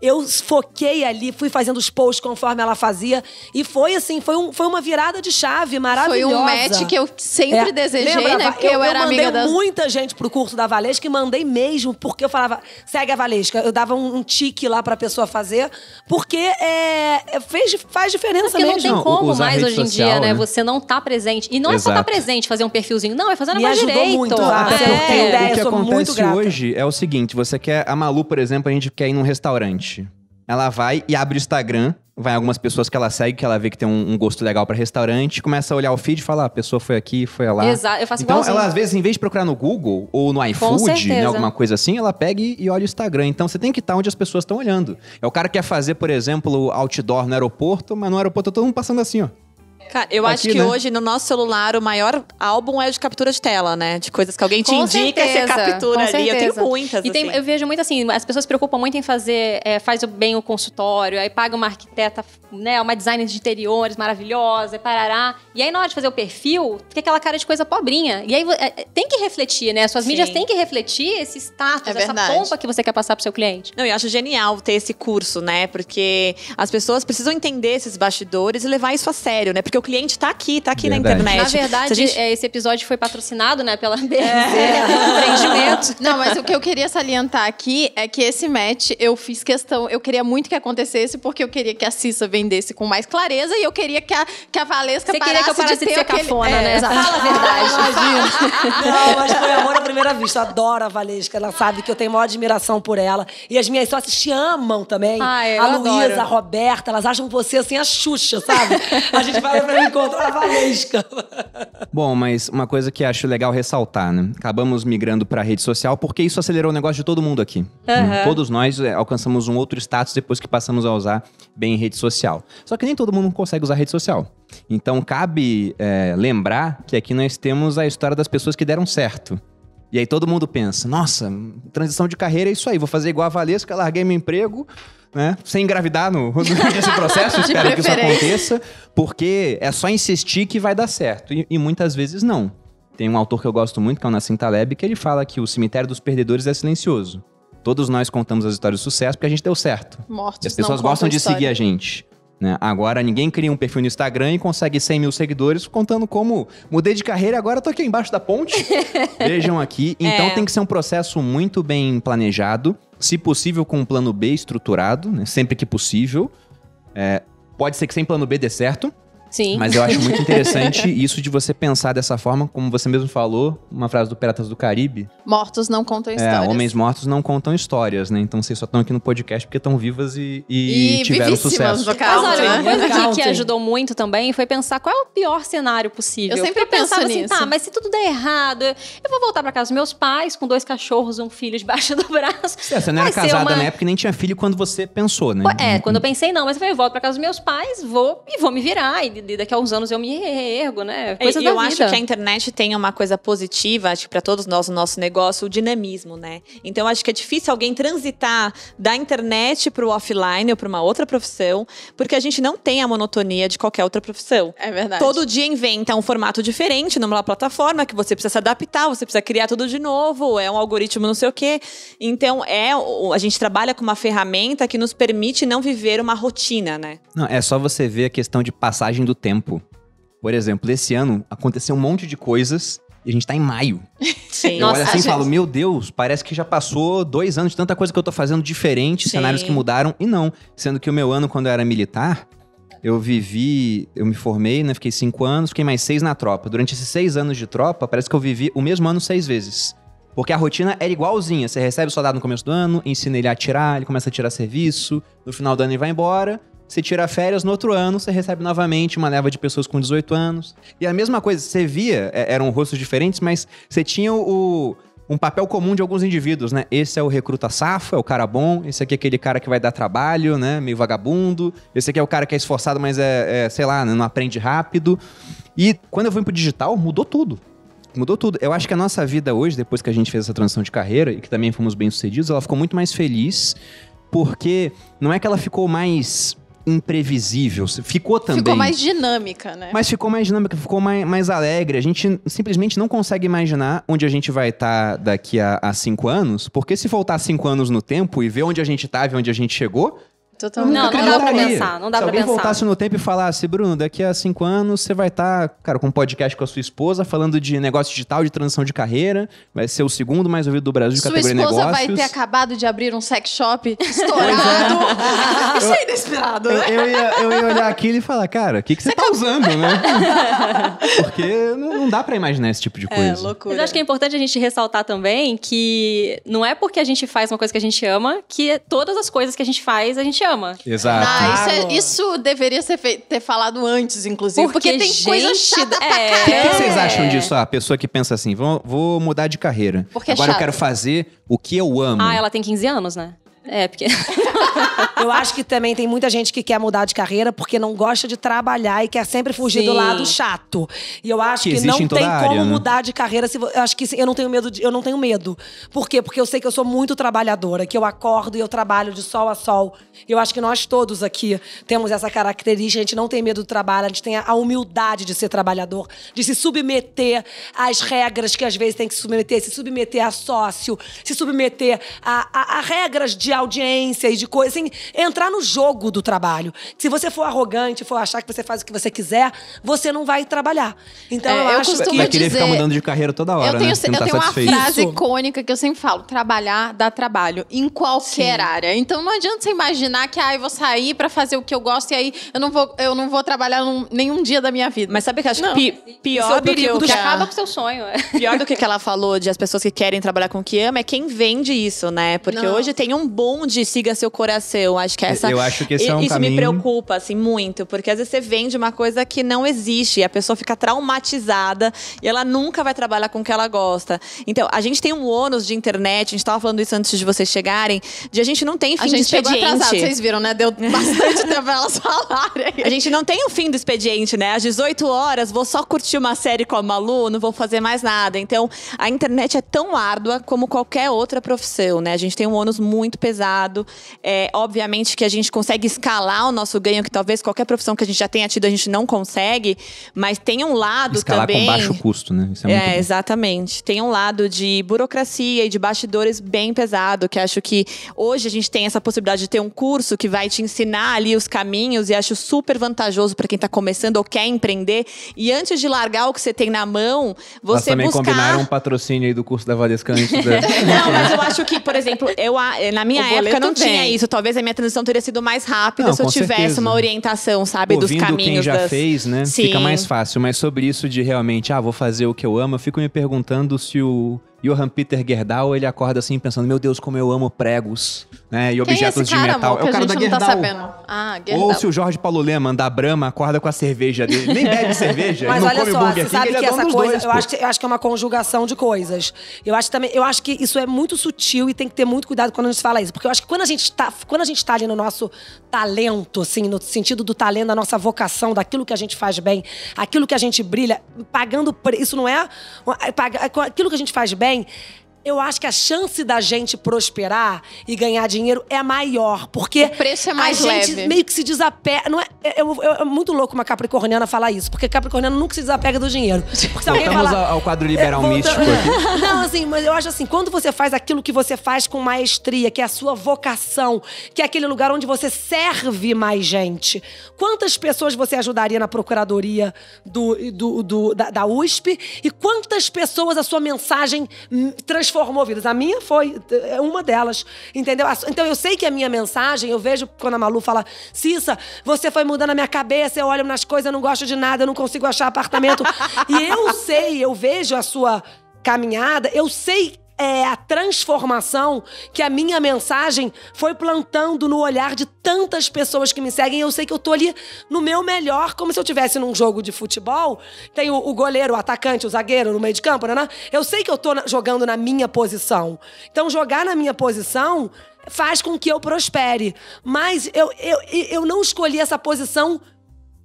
Eu foquei ali, fui fazendo os posts conforme ela fazia e foi assim, foi, um, foi uma virada de chave Foi maravilhosa. um match que eu sempre É, desejei, lembra, né? Porque eu, era mandei amiga das. muita gente pro curso da Valesca e mandei mesmo, porque eu falava, segue a Valesca. Eu dava um, um tique lá pra pessoa fazer, porque é, é- fez, faz diferença Porque não mesmo. tem Não, como usar a mais hoje em social, dia, né? né? Você não tá presente. E não é só estar Exato. presente, fazer um perfilzinho. Não, é fazer um Me negócio ajudou direito. muito, Então, Vá, até porque eu ideia, o que sou muito acontece hoje é o seguinte: você quer. A Malu, por exemplo, a gente quer ir num restaurante. Ela vai e abre o Instagram, vai algumas pessoas que ela segue, que ela vê que tem um, um gosto legal pra restaurante, começa a olhar o feed e fala: ah, a pessoa foi aqui, foi lá. Exato, eu faço Então, igualzinho. ela às vezes, em vez de procurar no Google ou no iFood, certeza. né, alguma coisa assim, ela pega e, e olha o Instagram. Então, você tem que estar onde as pessoas estão olhando. É o cara que quer fazer, por exemplo, outdoor no aeroporto, mas no aeroporto tá todo mundo passando assim, ó. Cara, eu Aqui, acho que né? hoje no nosso celular o maior álbum é de captura de tela, né? De coisas que alguém te Com indica e você certeza, captura ali. Eu certeza. tenho muitas. E tem- assim. eu vejo muito assim, as pessoas se preocupam muito em fazer, é, faz o- bem o consultório, aí paga uma arquiteta, né, uma designer de interiores maravilhosa, e parará. E aí na hora de fazer o perfil, fica aquela cara de coisa pobrinha. E aí é, é, tem que refletir, né? Suas Sim. mídias têm que refletir esse status, É essa verdade. pompa que você quer passar pro seu cliente. Não, eu acho genial ter esse curso, né? Porque as pessoas precisam entender esses bastidores e levar isso a sério, né? Porque o cliente tá aqui, tá aqui Verdade. na internet. Na verdade, gente- é, esse episódio foi patrocinado, né, pela BRZ, empreendimento. Não, mas o que eu queria salientar aqui é que esse match eu fiz questão, eu queria muito que acontecesse porque eu queria que a Cissa vendesse com mais clareza e eu queria que a, que a Valesca Você parasse queria que eu parasse de ser aquele... cafona, É, né? exato. Fala a verdade. Não, mas foi amor à primeira vista. Eu adoro a Valesca. Ela sabe que eu tenho maior admiração por ela. E as minhas sócias te amam também. Ah, eu a. Luísa, a Roberta, elas acham você assim a Xuxa, sabe? A gente vai pra encontrar a Valesca. Bom, mas uma coisa que acho legal ressaltar, né? Acabamos migrando pra rede social porque isso acelerou o negócio de todo mundo aqui. Né? Todos nós é, alcançamos um outro status depois que passamos a usar bem rede social. Só que nem todo mundo consegue usar rede social. Então cabe é, lembrar que aqui nós temos a história das pessoas que deram certo. E aí todo mundo pensa, nossa, transição de carreira é isso aí, vou fazer igual a Valesca, larguei meu emprego, né? Sem engravidar no, nesse processo, espero que isso aconteça, porque é só insistir que vai dar certo. E, e muitas vezes não. Tem um autor que eu gosto muito, que é o Nassim Taleb, que ele fala que o cemitério dos perdedores é silencioso. Todos nós contamos as histórias de sucesso porque a gente deu certo. Mortos E as pessoas gostam de história. seguir a gente. né? Agora, ninguém cria um perfil no Instagram e consegue 100 mil seguidores contando como mudei de carreira e agora tô aqui embaixo da ponte. Vejam aqui. Então É. tem que ser um processo muito bem planejado, se possível com um plano B estruturado, né? sempre que possível. É, pode ser que sem plano B dê certo, Sim. mas eu acho muito interessante isso de você pensar dessa forma, como você mesmo falou, uma frase do Piratas do Caribe. Mortos não contam É, histórias. homens mortos não contam histórias, né? Então vocês só estão aqui no podcast porque estão vivas e, e, E tiveram sucesso. no caso, Mas olha, uma né? coisa que, ajudou muito também foi pensar qual é o pior cenário possível. Eu sempre Porque pensava assim, nisso. tá, mas se tudo der errado, eu vou voltar pra casa dos meus pais com dois cachorros, um filho debaixo do braço. É, você não era casada uma- na época e nem tinha filho quando você pensou, né? É, quando eu pensei, não, mas eu falei, eu volto pra casa dos meus pais, vou e vou me virar. E daqui a uns anos eu me reergo, né? Coisa E da eu vida. acho que a internet tem uma coisa positiva, acho que para todos nós, o nosso negócio, o dinamismo, né? Então acho que é difícil alguém transitar da internet para o offline ou para uma outra profissão, porque a gente não tem a monotonia de qualquer outra profissão. É verdade. Todo dia inventa um formato diferente numa plataforma que você precisa se adaptar, você precisa criar tudo de novo, é um algoritmo não sei o quê. Então, é a gente trabalha com uma ferramenta que nos permite não viver uma rotina, né? Não, é só você ver a questão de passagem do tempo. Por exemplo, esse ano aconteceu um monte de coisas e a gente tá em maio. Sim. Eu Nossa, olho assim e gente. falo, meu Deus, parece que já passou dois anos de tanta coisa que eu tô fazendo diferente, Sim. cenários que mudaram, e não. Sendo que o meu ano, quando eu era militar, eu vivi, eu me formei, né? Fiquei cinco anos, fiquei mais seis na tropa. Durante esses seis anos de tropa, parece que eu vivi o mesmo ano seis vezes. Porque a rotina era igualzinha. Você recebe o soldado no começo do ano, ensina ele a atirar, ele começa a tirar serviço, no final do ano ele vai embora. Você tira férias, no outro ano você recebe novamente uma leva de pessoas com 18 anos. E a mesma coisa, você via, é, eram rostos diferentes, mas você tinha o, um papel comum de alguns indivíduos, né? Esse é o recruta safo, é o cara bom, esse aqui é aquele cara que vai dar trabalho, né? Meio vagabundo, esse aqui é o cara que é esforçado, mas é, é sei lá, não aprende rápido. E quando eu fui pro digital, mudou tudo. Mudou tudo. Eu acho que a nossa vida hoje, depois que a gente fez essa transição de carreira e que também fomos bem sucedidos, ela ficou muito mais feliz, porque não é que ela ficou mais imprevisível. Ficou também. Ficou mais dinâmica, né? Mas ficou mais dinâmica, ficou mais, mais alegre. A gente simplesmente não consegue imaginar onde a gente vai estar tá daqui a, a, cinco anos, porque se voltar cinco anos no tempo e ver onde a gente estava e onde a gente chegou, Totalmente. Não, não dá pra pensar, não dá Se pra alguém pensar. voltasse no tempo e falasse, Bruno, daqui a cinco anos você vai estar, tá, cara, com um podcast com a sua esposa, falando de negócio digital, de transição de carreira, vai ser o segundo mais ouvido do Brasil de sua categoria negócios. Sua esposa vai ter acabado de abrir um sex shop estourado. Isso é inesperado, eu, né? Eu ia, eu ia olhar aquilo e falar, cara, o que, que você tá usando, né? Porque não, não dá pra imaginar esse tipo de coisa. É, loucura. Mas eu acho que é importante a gente ressaltar também que não é porque a gente faz uma coisa que a gente ama que todas as coisas que a gente faz a gente ama. Exato. Ah, isso, é, isso, deveria ser feito, ter falado antes, inclusive. Porque, porque tem gente, coisa chata é, pra caramba. O que, que, vocês acham disso? a pessoa que pensa assim, vou, vou mudar de carreira. Porque Agora é eu quero fazer o que eu amo. Ah, ela tem 15 anos, né? É, porque. Eu acho que também tem muita gente que quer mudar de carreira porque não gosta de trabalhar e quer sempre fugir Sim. do lado chato. E eu acho Que que, não tem a como área, né? mudar de carreira. Se, eu acho que eu não tenho medo de, eu não tenho medo. Por quê? Porque eu sei que eu sou muito trabalhadora, que eu acordo e eu trabalho de sol a sol. Eu acho que nós todos aqui temos essa característica, a gente não tem medo do trabalho, a gente tem a, a humildade de ser trabalhador, de se submeter às regras que às vezes tem que se submeter, se submeter a sócio, se submeter a, a- a regras de audiência e de coisa, assim, entrar no jogo do trabalho. Se você for arrogante, for achar que você faz o que você quiser, você não vai trabalhar. Então É, eu, eu acho costumo que Vai querer ficar dizer- mudando de carreira toda hora, eu tenho, né? Eu tá tenho uma satisfeito. frase Isso. icônica que eu sempre falo: trabalhar dá trabalho em qualquer área. Então não adianta você imaginar que ah, eu vou sair pra fazer o que eu gosto e aí eu não vou, eu não vou trabalhar num- nenhum dia da minha vida. Mas sabe que eu acho Não. que pi- pior é do que que acaba com o seu sonho. é. Pior do que que ela falou de as pessoas que querem trabalhar com o que ama é quem vende isso, né? Porque Não. hoje tem um boom de siga seu coração. Acho que essa. Eu acho que esse é um Isso caminho- me preocupa, assim, muito. Porque às vezes você vende uma coisa que não existe. E a pessoa fica traumatizada e ela nunca vai trabalhar com o que ela gosta. Então, a gente tem um ônus de internet, a gente tava falando isso antes de vocês chegarem, de a gente não tem fim a de gente chegou expediente. atrasado, vocês viram, né? Deu bastante tempo pra elas falarem. A gente não tem o fim do expediente, né? Às 18 horas, vou só curtir uma série com a Malu, não vou fazer mais nada. Então, a internet é tão árdua como qualquer outra profissão, né? A gente tem um ônus muito pesado. É, obviamente que a gente consegue escalar o nosso ganho, que talvez qualquer profissão que a gente já tenha tido, a gente não consegue. Mas tem um lado Escalar também... com baixo custo, né? Isso é, muito É, bom. exatamente. Tem um lado de burocracia e de bastidores bem pesado, que acho que hoje a gente tem essa possibilidade de ter um curso que vai te ensinar ali os caminhos e acho super vantajoso para quem está começando ou quer empreender. E antes de largar o que você tem na mão, Nós você também buscar combinaram um patrocínio aí do curso da Valesca antes da... não, mas eu acho que, por exemplo, eu, a- na minha época não tinha vem. Isso. Talvez a minha transição teria sido mais rápida Não, se eu tivesse certeza. uma orientação, sabe, dos Ouvindo caminhos. quem já das... fez, né? Sim. Fica mais fácil. Mas sobre isso de realmente, ah, vou fazer o que eu amo, eu fico me perguntando se o Johann Peter Gerdau, ele acorda assim pensando, meu Deus, como eu amo pregos, né? E Quem é objetos esse cara, de metal. amor, é o cara a da não Gerdau. tá sabendo. Ah, Gerdau. Ou se o Jorge Paulo Leman da Brahma acorda com a cerveja dele. Nem bebe cerveja, Mas ele não olha come só, Burger King, sabe ele é que dono essa coisa, dois, eu acho que, eu acho que é uma conjugação de coisas. Eu acho também, eu acho que isso é muito sutil e tem que ter muito cuidado quando a gente fala isso, porque eu acho que quando a gente tá, quando a gente tá ali no nosso talento, assim, no sentido do talento, da nossa vocação, daquilo que a gente faz bem, aquilo que a gente brilha, pagando isso não é é paga- aquilo que a gente faz bem, eu acho que a chance da gente prosperar e ganhar dinheiro é maior, porque O preço é mais a gente leve. meio que se desapega. Não é, é, eu- é muito louco uma capricorniana falar isso, porque capricorniano nunca se desapega do dinheiro. Porque se alguém Voltamos falar- ao, ao quadro liberal É, volta- místico aqui. Não, assim, mas eu acho assim, quando você faz aquilo que você faz com maestria, que é a sua vocação, que é aquele lugar onde você serve mais gente. Quantas pessoas você ajudaria na procuradoria do, do- do- da, da USP? E quantas pessoas a sua mensagem hum, transformou vidas? A minha foi é uma delas, entendeu? Então eu sei que a minha mensagem, eu vejo quando a Malu fala, Cissa, você foi mudando a minha cabeça, eu olho nas coisas, eu não gosto de nada, eu não consigo achar apartamento. e eu sei, eu vejo a sua caminhada, eu sei é a transformação que a minha mensagem foi plantando no olhar de tantas pessoas que me seguem. Eu sei que eu tô ali no meu melhor, como se eu tivesse num jogo de futebol. Tem o, o goleiro, o atacante, o zagueiro no meio de campo, né? Eu sei que eu tô na, jogando na minha posição. Então, jogar na minha posição faz com que eu prospere. Mas eu, eu, eu não escolhi essa posição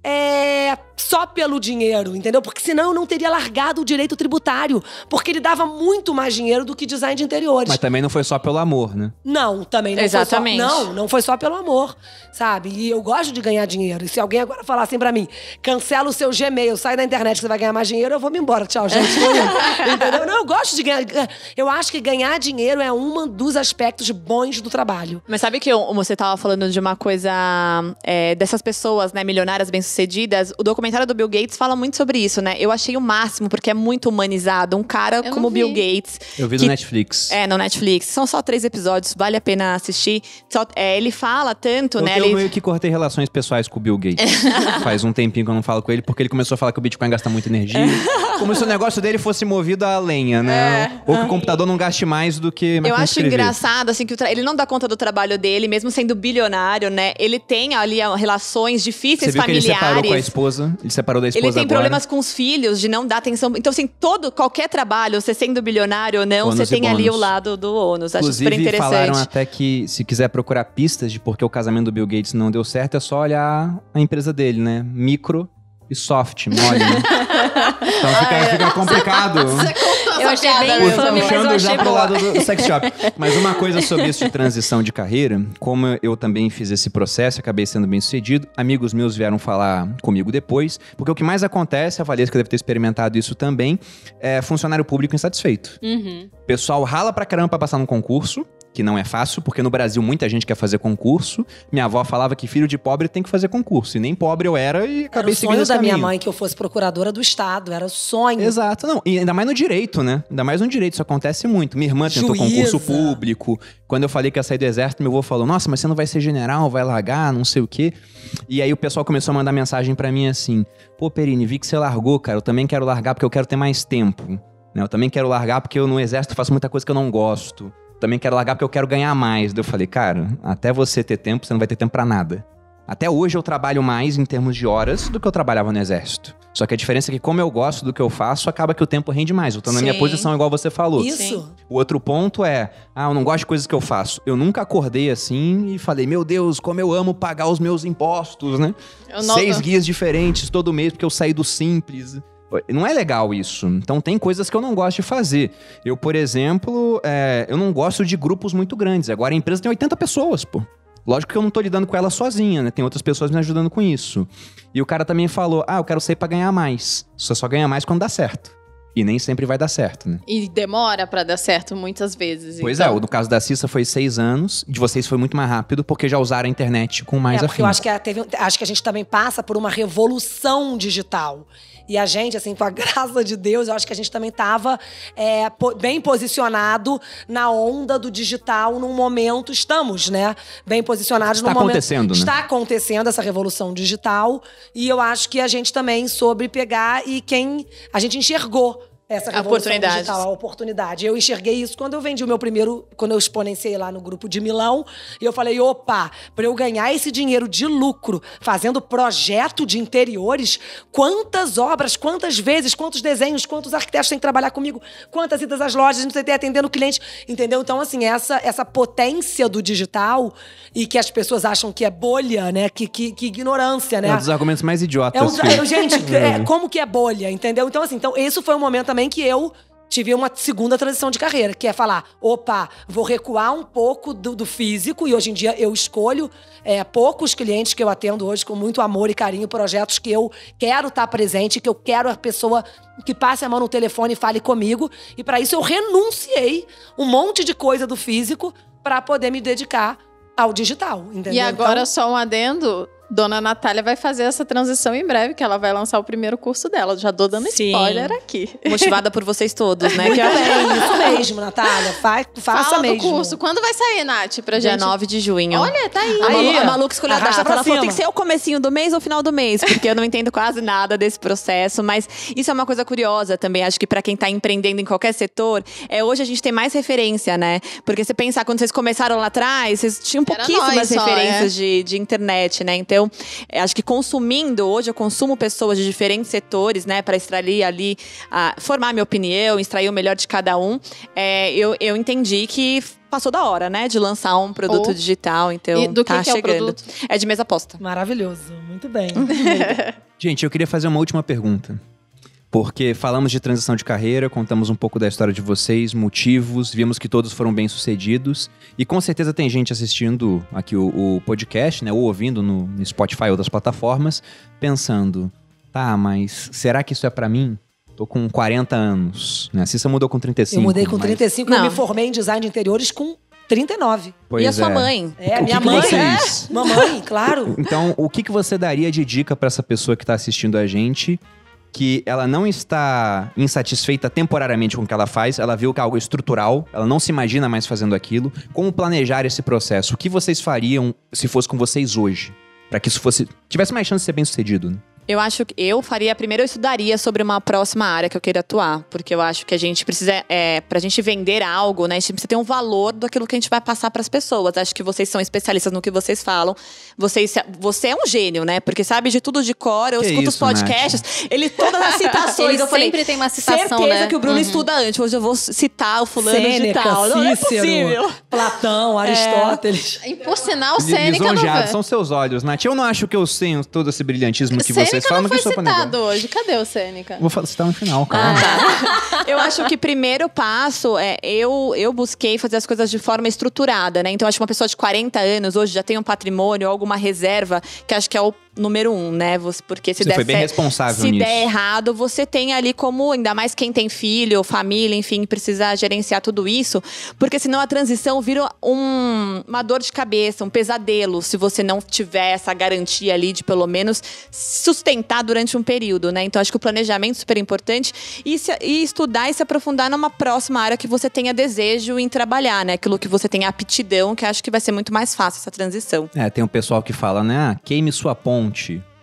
é, só pelo dinheiro, entendeu? Porque senão eu não teria largado o direito tributário, porque ele dava muito mais dinheiro do que design de interiores. Mas também não foi só pelo amor, né? Não, também não Exatamente. foi só. Não, não foi só pelo amor, sabe? E eu gosto de ganhar dinheiro. E se alguém agora falar assim pra mim, cancela o seu Gmail, sai da internet que você vai ganhar mais dinheiro, eu vou me embora. Tchau, gente. Entendeu? Não, eu gosto de ganhar. Eu acho que ganhar dinheiro é um dos aspectos bons do trabalho. Mas sabe que eu- você tava falando de uma coisa é, dessas pessoas, né, milionárias bem-sucedidas. O documentário do Bill Gates fala muito sobre isso, né? Eu achei o máximo, porque é muito humanizado. Um cara não como Bill. Gates. Eu vi que- no Netflix. É, no Netflix. São só três episódios, vale a pena assistir. Só- é, ele fala tanto, Eu, né? eu ele- meio que cortei relações pessoais com o Bill Gates. Faz um tempinho que eu não falo com ele, porque ele começou a falar que o Bitcoin gasta muita energia. Como se o negócio dele fosse movido a lenha, né? Ou que o computador não gaste mais do que Eu acho escrever. engraçado, assim, que o tra- ele não dá conta do trabalho dele, mesmo sendo bilionário, né? Ele tem ali relações Você difíceis ele separou com a esposa? Ele separou da esposa Ele tem agora. problemas com os filhos, de não dar atenção. Então, assim, todo, qualquer trabalho, você sendo bilionário ou não, Ônus você tem ali bônus. o lado do ônus. Acho super Inclusive, interessante. falaram até que se quiser procurar pistas de por que o casamento do Bill Gates não deu certo, é só olhar a empresa dele, né? Micro e soft, mole, né? Então fica, fica complicado. Você contou Eu essa achei piada bem mesmo. infame, mas eu achei já pro lado do sex shop. Mas uma coisa sobre isso de transição de carreira, como eu também fiz esse processo, acabei sendo bem sucedido, amigos meus vieram falar comigo depois, porque o que mais acontece, a Valesca deve ter experimentado isso também, é funcionário público insatisfeito. Uhum. O pessoal rala pra caramba pra passar num concurso, que não é fácil, porque no Brasil muita gente quer fazer concurso. Minha avó falava que filho de pobre tem que fazer concurso. E nem pobre eu era e Era acabei o seguindo sonho esse da minha mãe que eu fosse procuradora do Estado. Era o sonho. Exato, não. E ainda mais no direito, né? Ainda mais no direito, isso acontece muito. Minha irmã tentou Juíza. concurso público. Quando eu falei que ia sair do exército, meu avô falou: Nossa, mas você não vai ser general, vai largar, não sei o quê. E aí o pessoal começou a mandar mensagem pra mim assim: Pô, Perini, vi que você largou, cara. Eu também quero largar porque eu quero ter mais tempo. Né? Eu também quero largar porque eu no exército faço muita coisa que eu não gosto. Também quero largar porque eu quero ganhar mais. Daí eu falei, cara, até você ter tempo, você não vai ter tempo pra nada. Até hoje eu trabalho mais em termos de horas do que eu trabalhava no exército. Só que a diferença é que, como eu gosto do que eu faço, acaba que o tempo rende mais. Eu tô na minha Sim. posição, igual você falou. Isso. O outro ponto é, ah, eu não gosto de coisas que eu faço. Eu nunca acordei assim e falei, meu Deus, como eu amo pagar os meus impostos, né? Seis guias diferentes todo mês porque eu saí do simples. Não é legal isso. Então tem coisas que eu não gosto de fazer. Eu, por exemplo, é, eu não gosto de grupos muito grandes. Agora a empresa tem 80 pessoas, pô. Lógico que eu não tô lidando com ela sozinha, né? Tem outras pessoas me ajudando com isso. E o cara também falou: ah, eu quero sair pra ganhar mais. Você só ganha mais quando dá certo. E nem sempre vai dar certo, né? E demora pra dar certo muitas vezes. Pois então. é, o do caso da Cissa foi seis anos, de vocês foi muito mais rápido, porque já usaram a internet com mais é, afim. eu acho que, a- teve, acho que a gente também passa por uma revolução digital. E a gente, assim, com a graça de Deus, eu acho que a gente também estava bem posicionado na onda do digital num momento. Estamos, né? Bem posicionados Está num momento. acontecendo, né? Está acontecendo essa revolução digital. E eu acho que a gente também soube pegar e quem. A gente enxergou. Essa A revolução oportunidade. digital, a oportunidade. Eu enxerguei isso quando eu vendi o meu primeiro, quando eu exponenciei lá no grupo de Milão, e eu falei, opa, para eu ganhar esse dinheiro de lucro fazendo projeto de interiores, quantas obras, quantas vezes, quantos desenhos, quantos arquitetos têm que trabalhar comigo, quantas idas às lojas, não sei o que, atendendo o cliente, entendeu? Então, assim, essa, essa potência do digital e que as pessoas acham que é bolha, né? Que, que, que ignorância, né? É um dos argumentos mais idiotas. É um, gente, é, como que é bolha, entendeu? Então, assim, então, esse foi um momento também que eu tive uma segunda transição de carreira, que é falar, opa, vou recuar um pouco do, do físico, e hoje em dia eu escolho é, poucos clientes que eu atendo hoje com muito amor e carinho, projetos que eu quero estar presente, que eu quero a pessoa que passe a mão no telefone e fale comigo, e para isso eu renunciei um monte de coisa do físico para poder me dedicar ao digital, entendeu? E agora, Então, só um adendo. Dona Natália vai fazer essa transição em breve, que ela vai lançar o primeiro curso dela. Já tô dando Sim. spoiler aqui. Motivada por vocês todos, né? Que É isso mesmo, Natália. Fa faça Fala mesmo. curso. Quando vai sair, Nath, pra Dia gente? 9 de junho. Olha, tá aí. A, Malu, Aí, a Maluca escolheu a data. Ela falou, tem que ser o comecinho do mês ou o final do mês, porque eu não entendo quase nada desse processo. Mas isso é uma coisa curiosa também. Acho que pra quem tá empreendendo em qualquer setor, é, hoje a gente tem mais referência, né? Porque você pensar, quando vocês começaram lá atrás, vocês tinham pouquíssimas nós só, referências é. de, de internet, né? Então, é, acho que consumindo, hoje eu consumo pessoas de diferentes setores, né? Pra extrair ali, a, formar minha opinião, extrair o melhor de cada um. É, eu, eu entendi que passou da hora, né? De lançar um produto Oh. digital. Então, E do que tá que é o chegando. produto? É de mesa aposta. Maravilhoso. Muito bem. Gente, eu queria fazer uma última pergunta. Porque falamos de transição de carreira, contamos um pouco da história de vocês, motivos, vimos que todos foram bem sucedidos. E com certeza tem gente assistindo aqui o, o podcast, né? Ou ouvindo no, no Spotify ou outras plataformas, pensando: tá, mas será que isso é pra mim? Tô com 40 anos, né? A Cissa mudou com 35. Eu mudei com mas- 35 e eu Não. me formei em design de interiores com 39. Pois e a sua é. mãe? É, O que minha que mãe. vocês- É, mamãe, claro. Então, o que, que você daria de dica pra essa pessoa que tá assistindo a gente, que ela não está insatisfeita temporariamente com o que ela faz, ela viu que é algo estrutural, ela não se imagina mais fazendo aquilo, como planejar esse processo? O que vocês fariam se fosse com vocês hoje? Pra que isso fosse tivesse mais chance de ser bem sucedido, né? Eu acho que eu faria, primeiro eu estudaria sobre uma próxima área que eu queira atuar. Porque eu acho que a gente precisa, é, pra gente vender algo, né? A gente precisa ter um valor daquilo que a gente vai passar pras pessoas. Acho que vocês são especialistas no que vocês falam. Vocês, você é um gênio, né? Porque sabe de tudo de cor, eu Que escuto os isso, Nath? podcasts, ele todas as citações. Ele eu falei, sempre tem uma citação, certeza né? que o Bruno estuda antes. Hoje eu vou citar o fulano de Sêneca, tal. Não é Cícero, possível. Platão, Aristóteles. E por sinal, Sêneca não vai. são seus olhos, Nath. Eu não acho que eu tenho todo esse brilhantismo que vocês Sêneca falam, não que foi eu sou pra negar. citado hoje. Cadê o Sêneca? Vou citar no final, calma. Ah, tá. Eu acho que primeiro passo é eu, eu busquei fazer as coisas de forma estruturada, né? Então, acho que uma pessoa de 40 anos hoje já tem um patrimônio, alguma reserva, que acho que é o número um, né? Porque se Você der foi bem cer- responsável se nisso. der errado, você tem ali como, ainda mais quem tem filho, família, enfim, precisa gerenciar tudo isso. Porque senão a transição vira um- uma dor de cabeça, um pesadelo, se você não tiver essa garantia ali de pelo menos sustentar durante um período, né? Então acho que o planejamento é super importante e, se- e estudar e se aprofundar numa próxima área que você tenha desejo em trabalhar, né? Aquilo que você tenha aptidão, que acho que vai ser muito mais fácil essa transição. É, tem um pessoal que fala, né? Ah, queime sua ponte.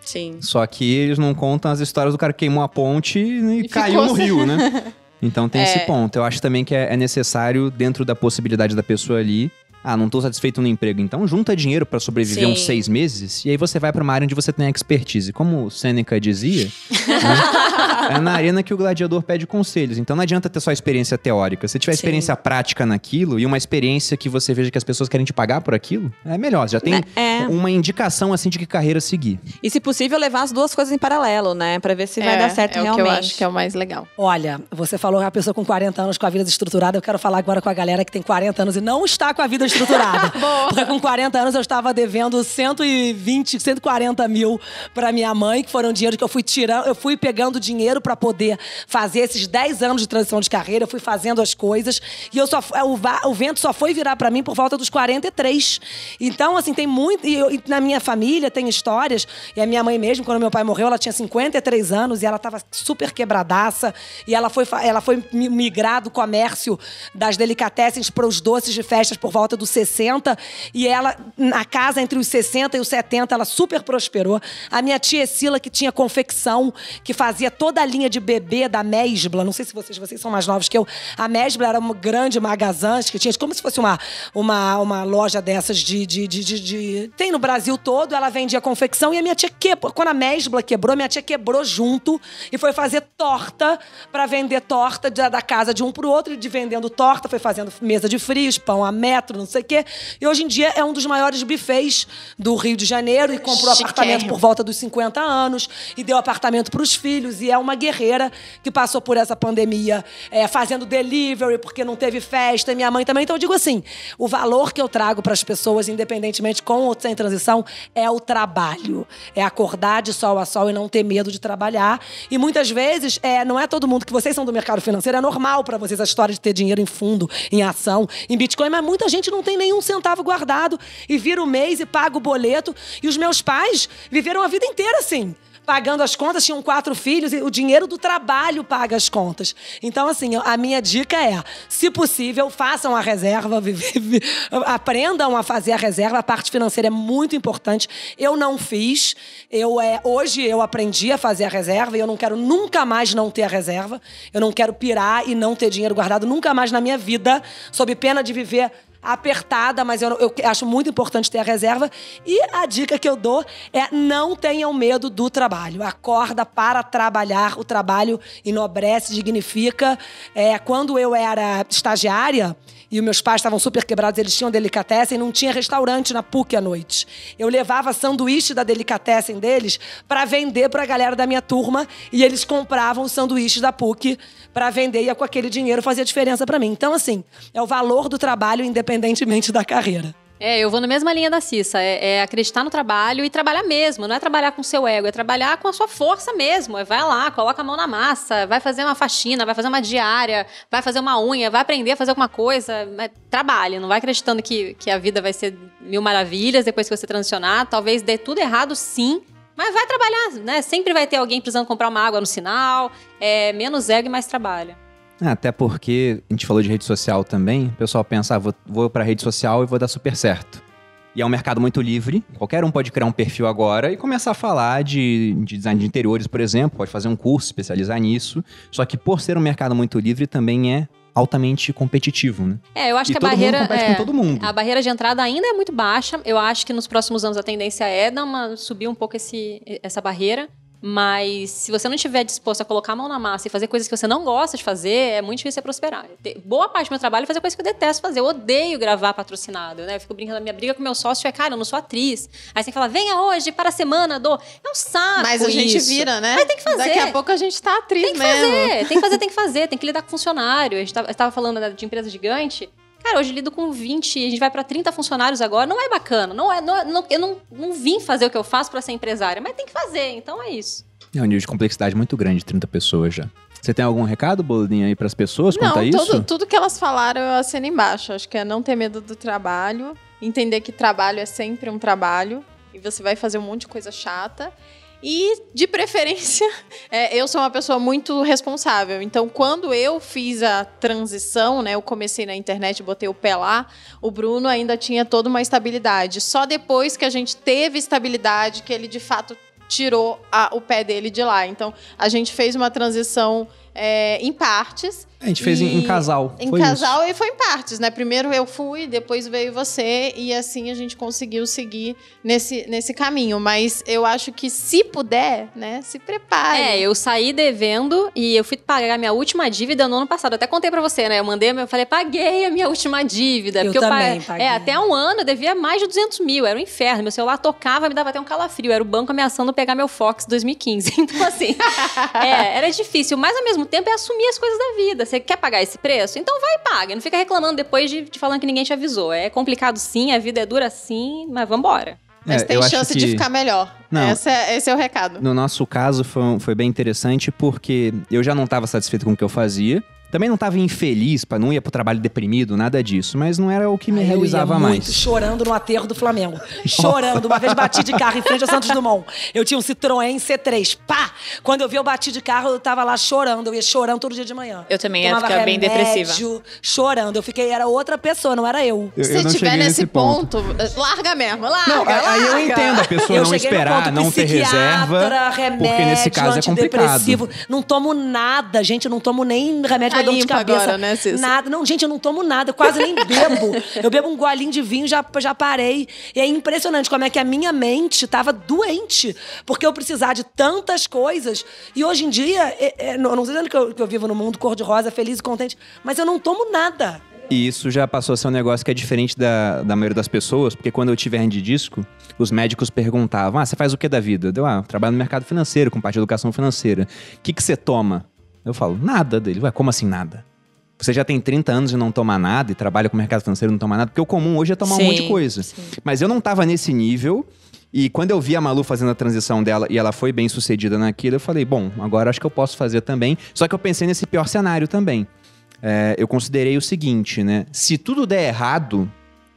Sim. Só que eles não contam as histórias do cara que queimou a ponte e, E caiu no rio, né? Então tem esse É. ponto. Eu acho também que é, é necessário, dentro da possibilidade da pessoa ali. Ah, não tô satisfeito no emprego. Então junta dinheiro pra sobreviver Sim. uns seis meses e aí você vai pra uma área onde você tem expertise. Como o Seneca dizia, né? É na arena que o gladiador pede conselhos. Então não adianta ter só experiência teórica. Se tiver Sim. experiência prática naquilo e uma experiência que você veja que as pessoas querem te pagar por aquilo, é melhor. Você já tem É. uma indicação assim de que carreira seguir. E se possível, levar as duas coisas em paralelo, né? Pra ver se vai É, dar certo é realmente. o que eu acho que é o mais legal. Olha, você falou que a pessoa com 40 anos com a vida estruturada. Eu quero falar agora com a galera que tem 40 anos e não está com a vida estruturada. Porque com 40 anos eu estava devendo 120, 140 mil pra minha mãe, que foram dinheiro que eu fui tirando. Eu fui pegando dinheiro pra poder fazer esses 10 anos de transição de carreira. Eu fui fazendo as coisas. E eu só, o, va- o vento só foi virar pra mim por volta dos 43. Então, assim, tem muito. E, eu- e na minha família tem histórias. E a minha mãe mesmo, quando meu pai morreu, ela tinha 53 anos e ela tava super quebradaça. E ela foi, ela foi mi- migrar do comércio das delicatessens para os doces de festas por volta dos 60. E ela, na casa entre os 60 e os 70, ela super prosperou. A minha tia Escila, que tinha confecção, que fazia toda a linha de bebê da Mesbla. Não sei se vocês, vocês são mais novos que eu. A Mesbla era uma grande magazã que tinha como se fosse uma, uma, uma loja dessas de, de, de, de- de- Tem no Brasil todo, ela vendia confecção e a minha tia quebrou. Quando a Mesbla quebrou, minha tia quebrou junto e foi fazer torta para vender torta da, da casa de um pro outro. E de vendendo torta, foi fazendo mesa de frios, pão a metro, não sei o quê. E hoje em dia é um dos maiores bufês do Rio de Janeiro e comprou apartamento por volta dos 50 anos e deu apartamento para os filhos. E é uma guerreira que passou por essa pandemia é, fazendo delivery porque não teve festa, minha mãe também. Então eu digo assim: o valor que eu trago para as pessoas, independentemente com ou sem transição, é o trabalho. É acordar de sol a sol e não ter medo de trabalhar. E muitas vezes, é, não é todo mundo que vocês são do mercado financeiro, é normal para vocês a história de ter dinheiro em fundo, em ação, em Bitcoin, mas muita gente não tem nenhum centavo guardado e vira o mês e paga o boleto. E os meus pais viveram a vida inteira assim pagando as contas, tinham quatro filhos e o dinheiro do trabalho paga as contas. Então, assim, a minha dica é: se possível, façam a reserva, aprendam a fazer a reserva. A parte financeira é muito importante. Eu não fiz. Eu é, hoje eu aprendi a fazer a reserva e eu não quero nunca mais não ter a reserva. Eu não quero pirar e não ter dinheiro guardado nunca mais na minha vida, sob pena de viver apertada, mas eu, eu, acho muito importante ter a reserva. E a dica que eu dou é não tenham medo do trabalho. Acorda para trabalhar. O trabalho enobrece, dignifica. É, quando eu era estagiária, e meus pais estavam super quebrados, eles tinham delicatessen, não tinha restaurante na PUC à noite. Eu levava sanduíche da delicatessen deles para vender para a galera da minha turma e eles compravam os sanduíches da PUC para vender e com aquele dinheiro fazia diferença para mim. Então assim, é o valor do trabalho independentemente da carreira. É, eu vou na mesma linha da Cissa. É, é, acreditar no trabalho e trabalhar mesmo. Não é trabalhar com seu ego, é trabalhar com a sua força mesmo. É, vai lá, coloca a mão na massa, vai fazer uma faxina, vai fazer uma diária, vai fazer uma unha, vai aprender a fazer alguma coisa. É, trabalhe, não vai acreditando que, que a vida vai ser mil maravilhas depois que você transicionar. Talvez dê tudo errado, sim. Mas vai trabalhar, né? Sempre vai ter alguém precisando comprar uma água no sinal. É menos ego e mais trabalho. É, até porque a gente falou de rede social também, o pessoal pensa, ah, vou, vou pra rede social e vou dar super certo. E é um mercado muito livre, qualquer um pode criar um perfil agora e começar a falar de, de design de interiores, por exemplo, pode fazer um curso, especializar nisso. Só que por ser um mercado muito livre, também é altamente competitivo, né? É, eu acho e que a barreira é, com todo mundo. a barreira de entrada ainda é muito baixa. Eu acho que nos próximos anos a tendência é dar uma subir um pouco esse, essa barreira. Mas se você não estiver disposto a colocar a mão na massa e fazer coisas que você não gosta de fazer, é muito difícil você prosperar. Boa parte do meu trabalho é fazer coisas que eu detesto fazer. Eu odeio gravar patrocinado, né? Eu fico brincando, a minha briga com meu sócio é, cara, eu não sou atriz. Aí você fala, venha hoje para a semana do. É um saco. Mas a gente isso. vira, né? Mas tem que fazer. Daqui a pouco a gente tá atriz tem que mesmo. fazer, tem que fazer, tem que fazer, tem que lidar com funcionário. A gente estava falando né, de empresa gigante. Cara, hoje lido com 20, a gente vai para 30 funcionários agora. Não é bacana. Não é, não, não eu não, não vim fazer o que eu faço para ser empresária, mas tem que fazer. Então é isso. É um nível de complexidade muito grande, 30 pessoas já. Você tem algum recado, Bolinha, aí para as pessoas quanto não, a isso? Tudo, tudo que elas falaram eu assino embaixo. Acho que é não ter medo do trabalho, entender que trabalho é sempre um trabalho e você vai fazer um monte de coisa chata. E, de preferência, é, eu sou uma pessoa muito responsável. Então, quando eu fiz a transição, né, eu comecei na internet, botei o pé lá, o Bruno ainda tinha toda uma estabilidade. Só depois que a gente teve estabilidade, que ele de fato tirou a, o pé dele de lá. Então, a gente fez uma transição é, em partes. A gente fez em, em casal. Em foi casal isso. e foi em partes, né? Primeiro eu fui, depois veio você, e assim a gente conseguiu seguir nesse, nesse caminho. Mas eu acho que se puder, né, se prepare. É, eu saí devendo e eu fui pagar minha última dívida no ano passado. Até contei pra você, né? Eu mandei, eu falei, paguei a minha última dívida. Eu porque também eu paguei. É, até um ano eu devia mais de 200 mil. Era um inferno. Meu celular tocava, me dava até um calafrio. Era o banco ameaçando pegar meu Fox 2015. Então, assim, é, era difícil. Mas, ao mesmo tempo, é assumir as coisas da vida. Você quer pagar esse preço? Então vai e paga. Não fica reclamando depois de, de falando que ninguém te avisou. É complicado sim, a vida é dura sim, mas vambora. Mas É, tem chance que- de ficar melhor. Não. Esse é, esse é o recado. No nosso caso, foi, foi bem interessante porque eu já não estava satisfeito com o que eu fazia. Também não estava infeliz, pra, não ia pro trabalho deprimido, nada disso. Mas não era o que me Aí eu ia realizava muito mais. chorando no aterro do Flamengo. Chorando. Uma vez bati de carro em frente a Santos Dumont. Eu tinha um Citroën C3. Pá! Quando eu vi eu bati de carro, eu tava lá chorando. Eu ia chorando todo dia de manhã. Eu também ia Tomava ficar bem remédio, depressiva. Chorando. Eu fiquei, era outra pessoa, não era eu. Eu- Se eu tiver nesse ponto, larga mesmo, larga. Não, aí aí eu larga. entendo a pessoa eu não esperar, ponto não ter reserva. psiquiatra, remédio, porque nesse caso é complicado. Não tomo nada, gente. Eu não tomo nem remédio Tá pra dor de cabeça. agora, né, Cissa? Nada. Não, gente, eu não tomo nada. Eu quase nem bebo. Eu bebo um golinho de vinho já já parei. E é impressionante como é que a minha mente tava doente. Porque eu precisar de tantas coisas. E hoje em dia, é, é, não, não tô dizendo que eu, que eu vivo num mundo cor-de-rosa, feliz e contente, mas eu não tomo nada. E isso já passou a ser um negócio que é diferente da, da maioria das pessoas, porque quando eu tive hernia de disco, os médicos perguntavam: Ah, você faz o que da vida? Deu, ah, trabalho no mercado financeiro, com parte de educação financeira. O que, que você toma? Eu falo, nada dele. Ué, como assim nada? Você já tem 30 anos e não toma nada e trabalha com o mercado financeiro e não toma nada, porque o comum hoje é tomar um monte de Sim, coisa. sim. Mas eu não tava nesse nível. E quando eu vi a Malu fazendo a transição dela e ela foi bem sucedida naquilo, eu falei, bom, agora acho que eu posso fazer também. Só que eu pensei nesse pior cenário também. É, eu considerei o seguinte, né? Se tudo der errado,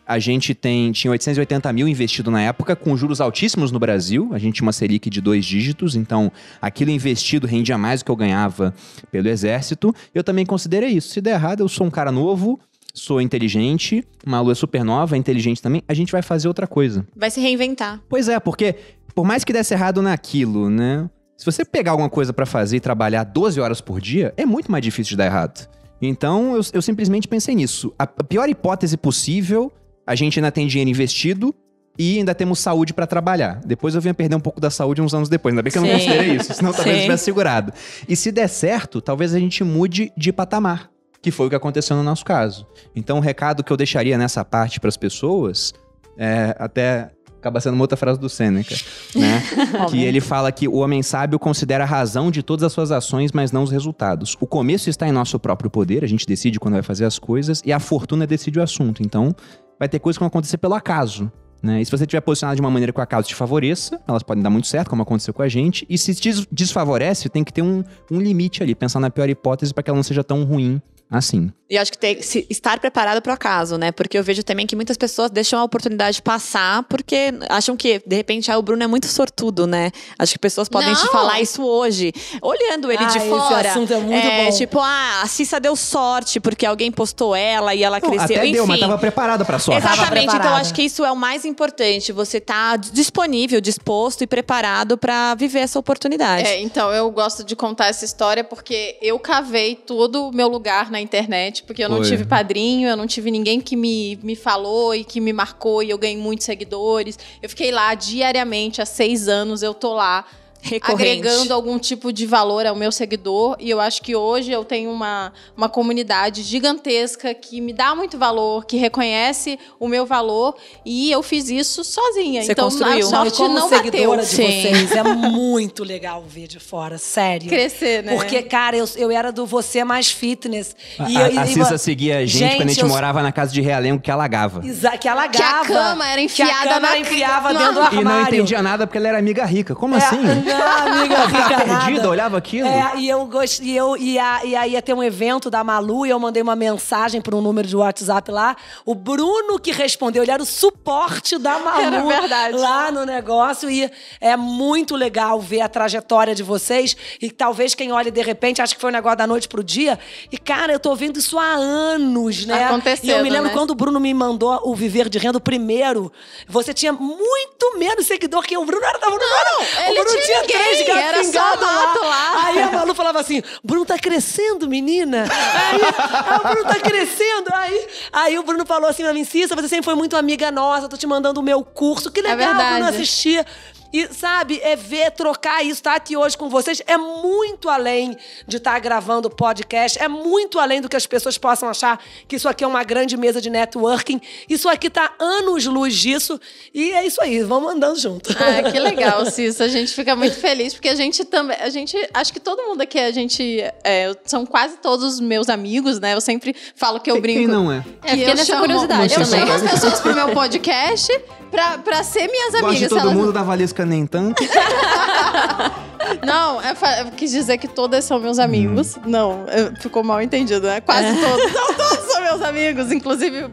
a gente tem tinha 880 mil investido na época, com juros altíssimos no Brasil. A gente tinha uma Selic de dois dígitos, então aquilo investido rendia mais do que eu ganhava pelo exército. Eu também considerei isso. Se der errado, eu sou um cara novo, sou inteligente, Malu é super nova, é inteligente também, a gente vai fazer outra coisa. Vai se reinventar. Pois é, porque por mais que desse errado naquilo, né? Se você pegar alguma coisa pra fazer e trabalhar 12 horas por dia, é muito mais difícil de dar errado. Então, eu, eu simplesmente pensei nisso. A, a pior hipótese possível, a gente ainda tem dinheiro investido e ainda temos saúde pra trabalhar. Depois eu vinha perder um pouco da saúde uns anos depois. Ainda bem que eu não Sim. considerei isso, senão talvez eu Sim. tivesse segurado. E se der certo, talvez a gente mude de patamar, que foi o que aconteceu no nosso caso. Então, o recado que eu deixaria nessa parte pras pessoas é até acaba sendo uma outra frase do Sêneca, né? que ele fala que o homem sábio considera a razão de todas as suas ações, mas não os resultados. O começo está em nosso próprio poder, a gente decide quando vai fazer as coisas, e a fortuna decide o assunto. Então, vai ter coisas que vão acontecer pelo acaso. Né? E se você estiver posicionado de uma maneira que o acaso te favoreça, elas podem dar muito certo, como aconteceu com a gente. E se te des- desfavorece, tem que ter um, um limite ali, pensar na pior hipótese para que ela não seja tão ruim assim. E acho que tem que se- estar preparado para o acaso, né? Porque eu vejo também que muitas pessoas deixam a oportunidade passar porque acham que, de repente, ah, o Bruno é muito sortudo, né? Acho que pessoas podem te Não. falar isso hoje, olhando ele Ah, de esse fora. assunto é muito bom. Tipo, ah, a Cissa deu sorte porque alguém postou ela e ela Não, cresceu. até Enfim. deu, mas tava preparada pra sorte. Exatamente, então acho que isso é o mais importante. Você tá disponível, disposto e preparado para viver essa oportunidade. É, então, eu gosto de contar essa história porque eu cavei todo o meu lugar na internet, porque eu não Foi. tive padrinho, eu não tive ninguém que me, me falou e que me marcou e eu ganhei muitos seguidores. Eu fiquei lá diariamente, há seis anos, eu tô lá. Recorrente. Agregando algum tipo de valor ao meu seguidor. E eu acho que hoje eu tenho uma, uma comunidade gigantesca que me dá muito valor, que reconhece o meu valor. E eu fiz isso sozinha. Você então construiu. a e sorte como não bateu. seguidora de Sim. vocês, é muito legal ver de fora, sério. Crescer, né? Porque, cara, eu, eu era do Você Mais Fitness. A, E a, eu- a e- Cissa seguia a gente, quando a gente eu- morava na casa de Realengo, que alagava. Exa- que alagava. Que a cama era enfiada que a cama na- enfiava dentro do E armário. não entendia nada porque ela era amiga rica. Como É, assim? Não, amiga, Ficava fica perdida, olhava aquilo. É, e eu gost... e eu ia, ia, ia ter um evento da Malu e eu mandei uma mensagem para um número de WhatsApp lá. O Bruno que respondeu, ele era o suporte da Malu Era verdade. lá no negócio. E é muito legal ver a trajetória de vocês. E talvez quem olhe de repente acha que foi um negócio da noite pro dia. E, cara, eu tô vendo isso há anos, né? Acontecendo, E eu me lembro né? quando o Bruno me mandou o Viver de Renda, o primeiro. Você tinha muito menos seguidor que eu. O Bruno era da Bruno Não, o ele Bruno tinha três ninguém, gatos era só pingados mato lá. Aí a Malu falava assim: Bruno tá crescendo, menina. Aí, ah, o Bruno tá crescendo. Aí, aí o Bruno falou assim pra mim: Cissa, você sempre foi muito amiga nossa, tô te mandando o meu curso. Que legal, verdade. Bruno, assistir. E, sabe, é ver, trocar isso, estar aqui hoje com vocês, é muito além de estar gravando podcast, é muito além do que as pessoas possam achar que isso aqui é uma grande mesa de networking. Isso aqui tá anos-luz disso. E é isso aí, vamos andando junto. Ah, que legal, Cissa. A gente fica muito feliz, porque a gente também. A gente. Acho que todo mundo aqui, a gente. é, são quase todos meus amigos, né? Eu sempre falo que eu brinco. Quem não é? É, fiquei eu nessa chamo- curiosidade Eu chamo as pessoas pro meu podcast pra, pra ser minhas Gosto amigas. de todo elas- mundo, da Valesca nem tanto. Não, eu, fa- eu quis dizer que todas são meus amigos. Não, eu- ficou mal entendido, né? Quase todos. Não, todos são meus amigos. Inclusive,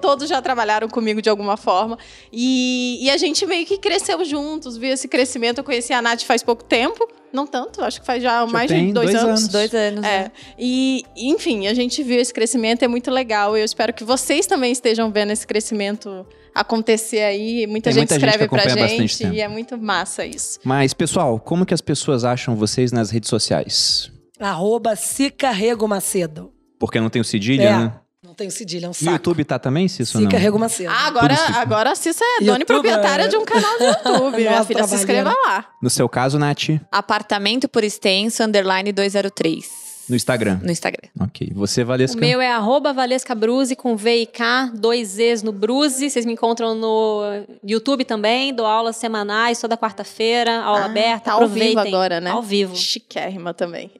todos já trabalharam comigo de alguma forma. E, e a gente meio que cresceu juntos, viu esse crescimento. Eu conheci a Nath faz pouco tempo. Não tanto, acho que faz já, mais de dois, dois anos. anos. Dois anos. É. né? E, enfim, a gente viu esse crescimento, é muito legal. Eu espero que vocês também estejam vendo esse crescimento acontecer aí. Muita Tem gente muita gente escreve que pra gente e é muito massa isso. Mas, pessoal, como que as pessoas acham vocês nas redes sociais? Arroba Sica Rego Macedo. Porque não tem o cedilha, É, né? não tem cedilha, é um No saco. YouTube tá também, Cício, não? Macedo. Ah, agora, agora a Cissa é dona e YouTube, proprietária é. de um canal do YouTube. Minha filha, se inscreva lá. No seu caso, Nath, Apartamento por extenso, underline 203. No Instagram. no Instagram. Ok. Você, Valesca? O meu é arroba Valesca Bruzi, com V e K, dois Zs no Bruzi. Vocês me encontram no YouTube também, dou aulas semanais, toda quarta-feira, aula Ah, aberta. Tá ao vivo Aproveitem. agora, né? Ao vivo. Chiquérrima também.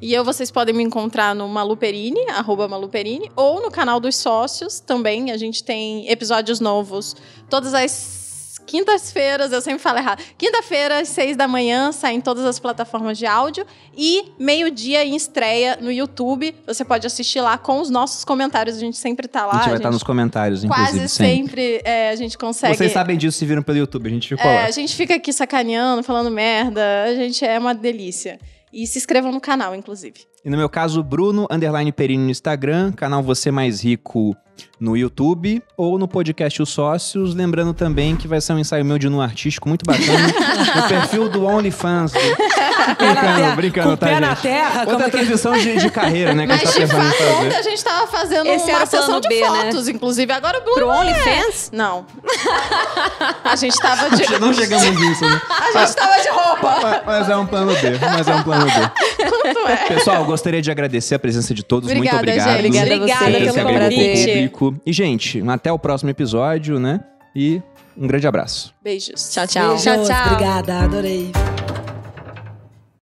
E eu, vocês podem me encontrar no Maluperini, arroba Maluperini, ou no canal dos sócios também. A gente tem episódios novos todas as quintas-feiras, eu sempre falo errado. Quinta-feira, às seis da manhã, saem todas as plataformas de áudio. E meio-dia em estreia no YouTube. Você pode assistir lá com os nossos comentários. A gente sempre tá lá. A gente vai estar nos comentários, inclusive, Quase sempre. sempre é, a gente consegue. Vocês sabem disso se viram pelo YouTube, a gente ficou É, lá. a gente fica aqui sacaneando, falando merda. A gente é uma delícia. E se inscrevam no canal, inclusive. E no meu caso, Bruno, underline Perini no Instagram, canal Você Mais Rico no YouTube ou no podcast Os Sócios. Lembrando também que vai ser um ensaio meu de nu artístico muito bacana no perfil do OnlyFans. brincando, brincando, com tá, pé na gente? terra, como Outra é que- transição de, de carreira, né? Que a Mas, gente tá pensando fato, ontem fazer. a gente tava fazendo Esse era uma o plano sessão de B, né? fotos, inclusive. Agora o Bruno Pro é- OnlyFans? Não. A gente tava de... Não chegamos nisso, né? A gente tava de roupa. Mas- é um plano B, mas é um plano B. Não é. Pessoal, gostaria de agradecer a presença de todos. Obrigada, Muito obrigado. gente. Obrigada a Obrigada pelo agregou com o convite. Público. E, gente, até o próximo episódio, né? E um grande abraço. Beijos. Tchau, tchau. Beijos, Tchau, tchau. Obrigada, adorei.